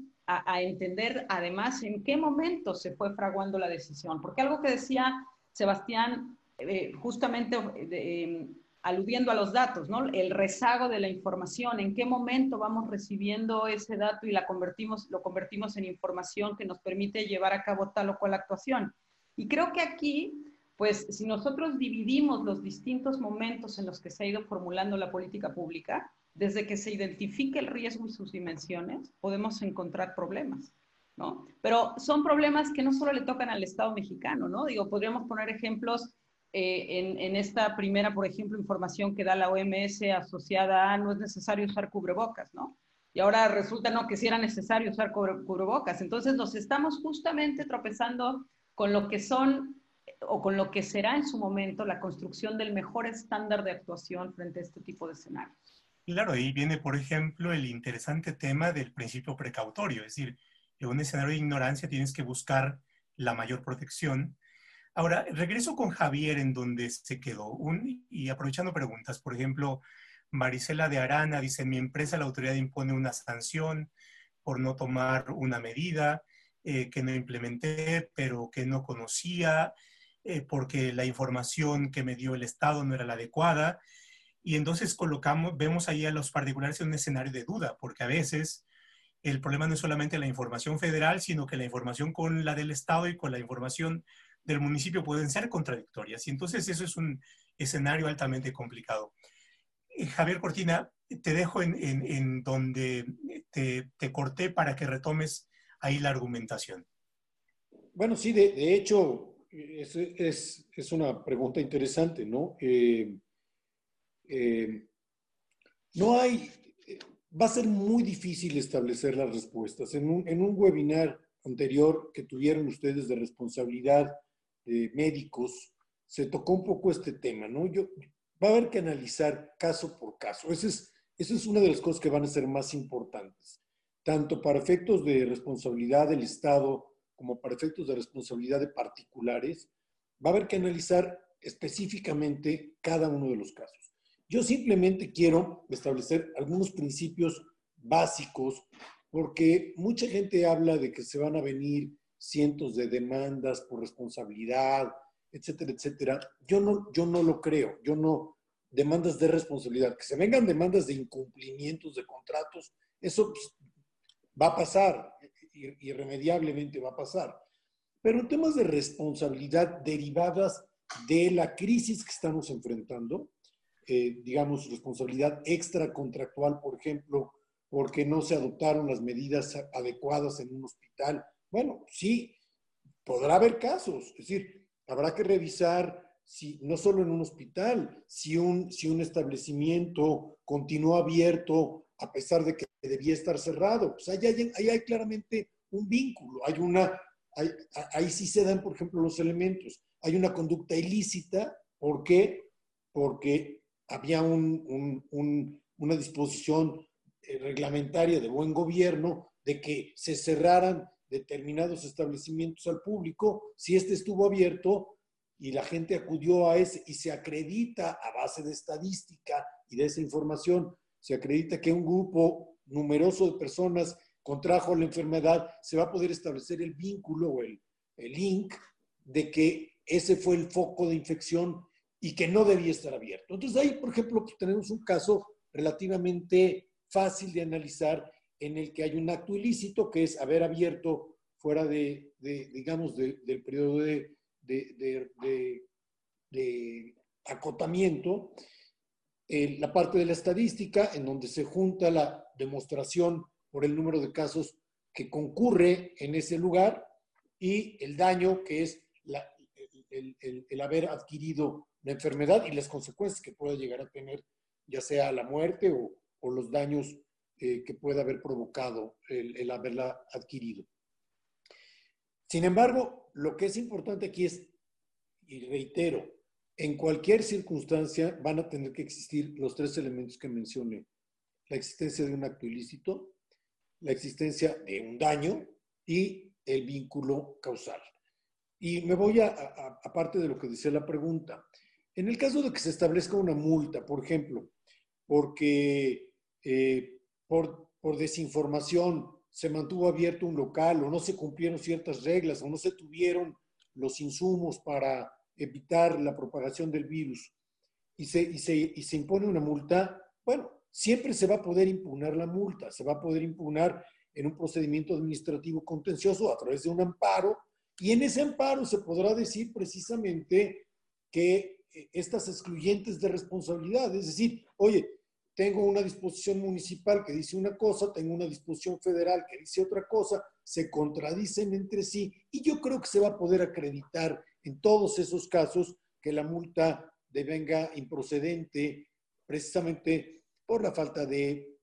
a, entender además en qué momento se fue fraguando la decisión. Porque algo que decía Sebastián, eh, justamente eh, aludiendo a los datos, ¿no? El rezago de la información, en qué momento vamos recibiendo ese dato y la convertimos, lo convertimos en información que nos permite llevar a cabo tal o cual actuación. Y creo que aquí, pues, si nosotros dividimos los distintos momentos en los que se ha ido formulando la política pública, desde que se identifique el riesgo y sus dimensiones, podemos encontrar problemas. ¿no? Pero son problemas que no solo le tocan al Estado mexicano, ¿no? Digo, podríamos poner ejemplos eh, en, esta primera, por ejemplo, información que da la OMS asociada a no es necesario usar cubrebocas, ¿no? Y ahora resulta no que sí era necesario usar cubrebocas. Entonces nos estamos justamente tropezando con lo que son o con lo que será en su momento la construcción del mejor estándar de actuación frente a este tipo de escenarios. Claro, ahí viene, por ejemplo, el interesante tema del principio precautorio, es decir, en un escenario de ignorancia tienes que buscar la mayor protección Ahora, regreso con Javier en donde se quedó y aprovechando preguntas. Por ejemplo, Marisela de Arana dice, mi empresa la autoridad impone una sanción por no tomar una medida eh, que no implementé, pero que no conocía, eh, porque la información que me dio el Estado no era la adecuada. Y entonces colocamos, vemos ahí a los particulares en un escenario de duda, porque a veces el problema no es solamente la información federal, sino que la información con la del Estado y con la información del municipio pueden ser contradictorias. Y entonces eso es un escenario altamente complicado. Eh, Javier Cortina, te dejo en, donde te, corté para que retomes ahí la argumentación. Bueno, sí, de, hecho, es, es, una pregunta interesante, ¿no? Eh, eh, no hay, va a ser muy difícil establecer las respuestas. En un, en un webinar anterior que tuvieron ustedes de responsabilidad médicos, se tocó un poco este tema, ¿no? Yo, va a haber que analizar caso por caso. Esa es, esa es una de las cosas que van a ser más importantes, tanto para efectos de responsabilidad del Estado como para efectos de responsabilidad de particulares. Va a haber que analizar específicamente cada uno de los casos. Yo simplemente quiero establecer algunos principios básicos porque mucha gente habla de que se van a venir cientos de demandas por responsabilidad, etcétera, etcétera. Yo no, yo no lo creo, yo no, demandas de responsabilidad, que se vengan demandas de incumplimientos de contratos, eso pues, va a pasar, irremediablemente va a pasar. Pero en temas de responsabilidad derivadas de la crisis que estamos enfrentando, eh, digamos, responsabilidad extracontractual, por ejemplo, porque no se adoptaron las medidas adecuadas en un hospital bueno, sí, podrá haber casos, es decir, habrá que revisar si no solo en un hospital, si un, si un establecimiento continúa abierto a pesar de que debía estar cerrado. Pues ahí hay, claramente un vínculo, hay una, ahí sí se dan, por ejemplo, los elementos. Hay una conducta ilícita, ¿por qué? Porque había un, una disposición eh, reglamentaria de buen gobierno de que se cerraran determinados establecimientos al público, si este estuvo abierto y la gente acudió a ese y se acredita a base de estadística y de esa información, se acredita que un grupo numeroso de personas contrajo la enfermedad, se va a poder establecer el vínculo o el, el link de que ese fue el foco de infección y que no debía estar abierto. Entonces ahí, por ejemplo, pues, tenemos un caso relativamente fácil de analizar en el que hay un acto ilícito, que es haber abierto fuera de, digamos, del periodo de, de acotamiento, eh, la parte de la estadística, en donde se junta la demostración por el número de casos que concurre en ese lugar y el daño que es el, haber adquirido la enfermedad y las consecuencias que pueda llegar a tener, ya sea la muerte o, los daños eh, que pueda haber provocado el, haberla adquirido. Sin embargo, lo que es importante aquí es, y reitero, en cualquier circunstancia van a tener que existir los tres elementos que mencioné. La existencia de un acto ilícito, la existencia de un daño y el vínculo causal. Y me voy a, aparte de lo que decía la pregunta. En el caso de que se establezca una multa, por ejemplo, porque eh, por, por desinformación se mantuvo abierto un local o no se cumplieron ciertas reglas o no se tuvieron los insumos para evitar la propagación del virus y se, y se, y se impone una multa, bueno, siempre se va a poder impugnar la multa, se va a poder impugnar en un procedimiento administrativo contencioso a través de un amparo y en ese amparo se podrá decir precisamente que eh, estas excluyentes de responsabilidad, es decir, oye, tengo una disposición municipal que dice una cosa, tengo una disposición federal que dice otra cosa, se contradicen entre sí y yo creo que se va a poder acreditar en todos esos casos que la multa devenga improcedente precisamente por la falta de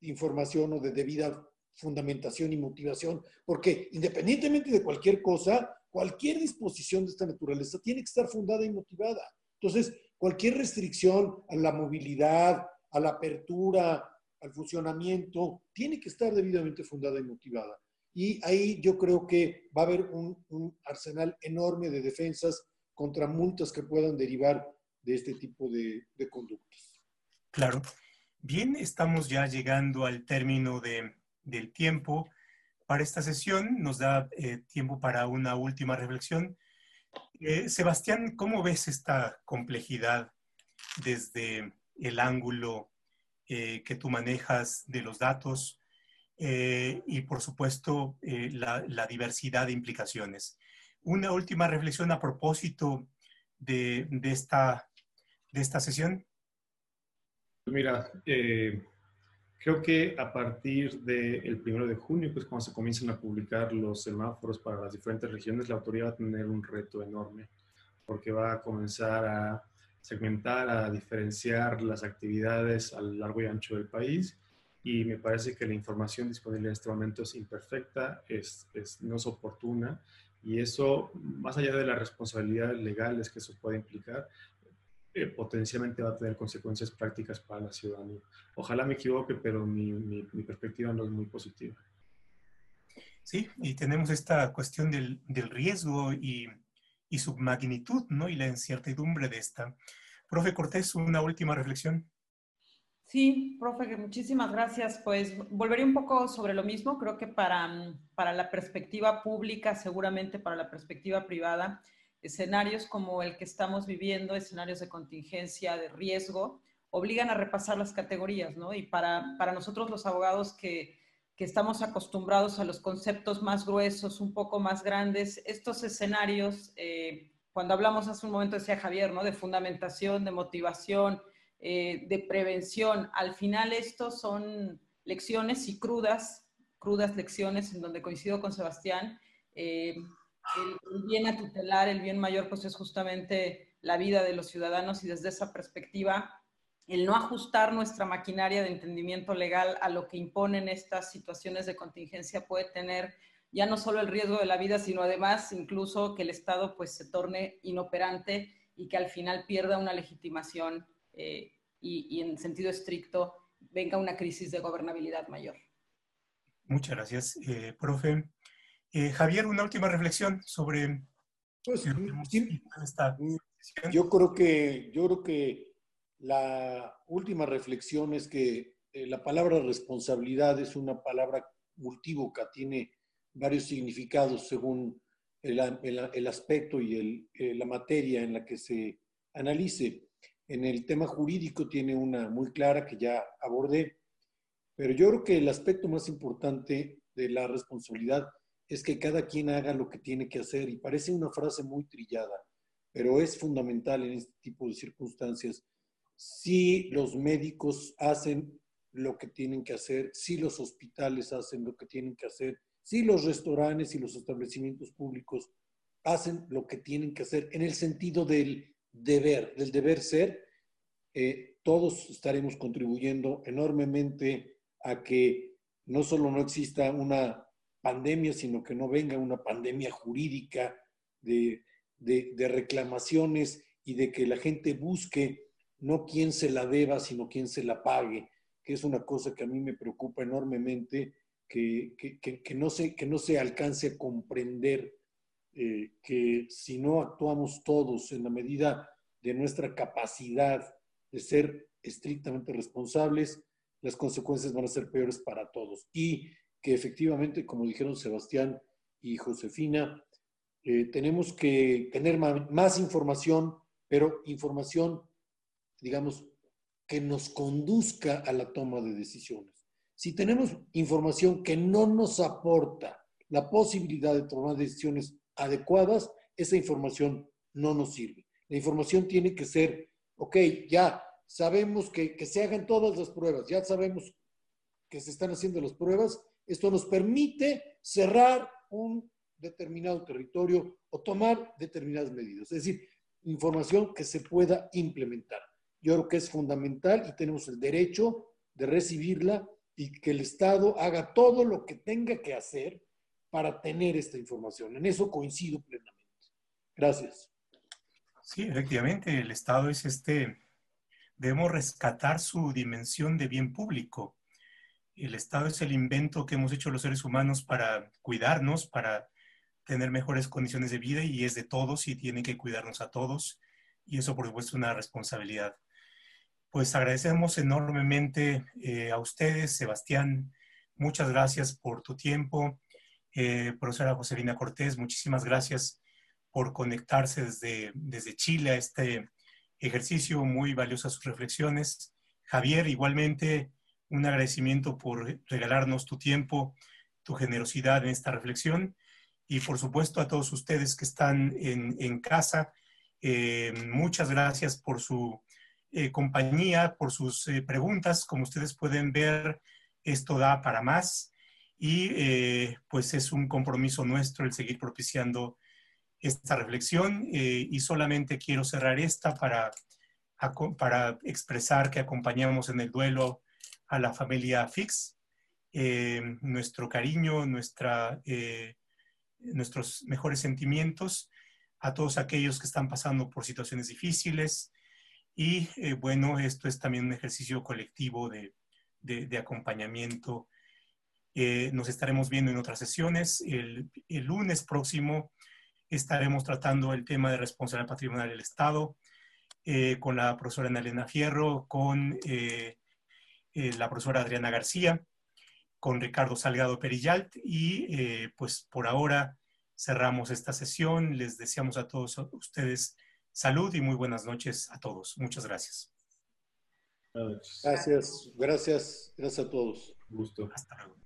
información o de debida fundamentación y motivación, porque independientemente de cualquier cosa, cualquier disposición de esta naturaleza tiene que estar fundada y motivada. Entonces, cualquier restricción a la movilidad, a la apertura, al funcionamiento, tiene que estar debidamente fundada y motivada. Y ahí yo creo que va a haber un, arsenal enorme de defensas contra multas que puedan derivar de este tipo de, conductas. Claro. Bien, estamos ya llegando al término del tiempo para esta sesión. Nos da eh, tiempo para una última reflexión. Eh, Sebastián, ¿cómo ves esta complejidad desde el ángulo eh, que tú manejas de los datos? Eh, y por supuesto eh, la, diversidad de implicaciones. Una última reflexión a propósito de, esta, de esta sesión. Mira, eh, creo que a partir del primero de junio, pues cuando se comiencen a publicar los semáforos para las diferentes regiones, la autoridad va a tener un reto enorme porque va a comenzar a segmentar, a diferenciar las actividades a lo largo y ancho del país y me parece que la información disponible en este momento es imperfecta, es, no es oportuna y eso, más allá de las responsabilidades legales que eso puede implicar, eh, potencialmente va a tener consecuencias prácticas para la ciudadanía. Ojalá me equivoque, pero mi, mi, perspectiva no es muy positiva. Sí, y tenemos esta cuestión del, del riesgo y, y, su magnitud, ¿no? Y la incertidumbre de esta. Profe Cortés, una última reflexión. Sí, profe, muchísimas gracias. Pues volvería un poco sobre lo mismo. Creo que para, para la perspectiva pública, seguramente para la perspectiva privada, escenarios como el que estamos viviendo, escenarios de contingencia, de riesgo, obligan a repasar las categorías, ¿no? Y para, para nosotros los abogados que, que estamos acostumbrados a los conceptos más gruesos, un poco más grandes, estos escenarios, eh, cuando hablamos hace un momento, decía Javier, ¿no? De fundamentación, de motivación, eh, de prevención. Al final estos son lecciones y crudas, crudas lecciones en donde coincido con Sebastián. Eh, el, bien a tutelar, el bien mayor, pues es justamente la vida de los ciudadanos y desde esa perspectiva, el no ajustar nuestra maquinaria de entendimiento legal a lo que imponen estas situaciones de contingencia puede tener ya no solo el riesgo de la vida, sino además incluso que el Estado pues se torne inoperante y que al final pierda una legitimación eh, y, en sentido estricto venga una crisis de gobernabilidad mayor. Muchas gracias, eh, profe. Eh, Javier, una última reflexión sobre pues, Yo creo que yo creo que la última reflexión es que la palabra responsabilidad es una palabra multívoca, tiene varios significados según el, el, aspecto y el, la materia en la que se analice. En el tema jurídico tiene una muy clara que ya abordé, pero yo creo que el aspecto más importante de la responsabilidad es que cada quien haga lo que tiene que hacer y parece una frase muy trillada, pero es fundamental en este tipo de circunstancias. Si los médicos hacen lo que tienen que hacer, si los hospitales hacen lo que tienen que hacer, si los restaurantes y los establecimientos públicos hacen lo que tienen que hacer en el sentido del deber, del deber ser, eh, todos estaremos contribuyendo enormemente a que no solo no exista una pandemia, sino que no venga una pandemia jurídica de, de, reclamaciones y de que la gente busque no quién se la deba, sino quién se la pague, que es una cosa que a mí me preocupa enormemente, que, que, que no, se, que no se alcance a comprender eh, que si no actuamos todos en la medida de nuestra capacidad de ser estrictamente responsables, las consecuencias van a ser peores para todos. Y que efectivamente, como dijeron Sebastián y Josefina, eh, tenemos que tener más información, pero información, digamos, que nos conduzca a la toma de decisiones. Si tenemos información que no nos aporta la posibilidad de tomar decisiones adecuadas, esa información no nos sirve. La información tiene que ser, ok, ya sabemos que, que se hagan todas las pruebas, ya sabemos que se están haciendo las pruebas, esto nos permite cerrar un determinado territorio o tomar determinadas medidas. Es decir, información que se pueda implementar. Yo creo que es fundamental y tenemos el derecho de recibirla y que el Estado haga todo lo que tenga que hacer para tener esta información. En eso coincido plenamente. Gracias. Sí, efectivamente, el Estado es este, debemos rescatar su dimensión de bien público. El Estado es el invento que hemos hecho los seres humanos para cuidarnos, para tener mejores condiciones de vida y es de todos y tiene que cuidarnos a todos. Y eso, por supuesto, es una responsabilidad. Pues agradecemos enormemente eh, a ustedes, Sebastián. Muchas gracias por tu tiempo. Eh, profesora Josefina Cortés, muchísimas gracias por conectarse desde, desde Chile a este ejercicio, muy valiosas sus reflexiones. Javier, igualmente un agradecimiento por regalarnos tu tiempo, tu generosidad en esta reflexión y por supuesto a todos ustedes que están en, en casa, eh, muchas gracias por su eh, compañía, por sus preguntas. Como ustedes pueden ver, esto da para más y eh, pues es un compromiso nuestro el seguir propiciando esta reflexión eh, y solamente quiero cerrar esta para, para expresar que acompañamos en el duelo a la familia Fix, eh, nuestro cariño, nuestra, nuestros mejores sentimientos a todos aquellos que están pasando por situaciones difíciles. Y bueno, esto es también un ejercicio colectivo de, de, de acompañamiento eh, nos estaremos viendo en otras sesiones. El, lunes próximo estaremos tratando el tema de responsabilidad patrimonial del Estado eh, con la profesora Ana Elena Fierro, con eh, la profesora Adriana García, con Ricardo Salgado Perillalt y pues por ahora cerramos esta sesión. Les deseamos a todos ustedes salud y muy buenas noches a todos. Muchas gracias. Gracias, gracias, gracias a todos. Gusto. Hasta luego.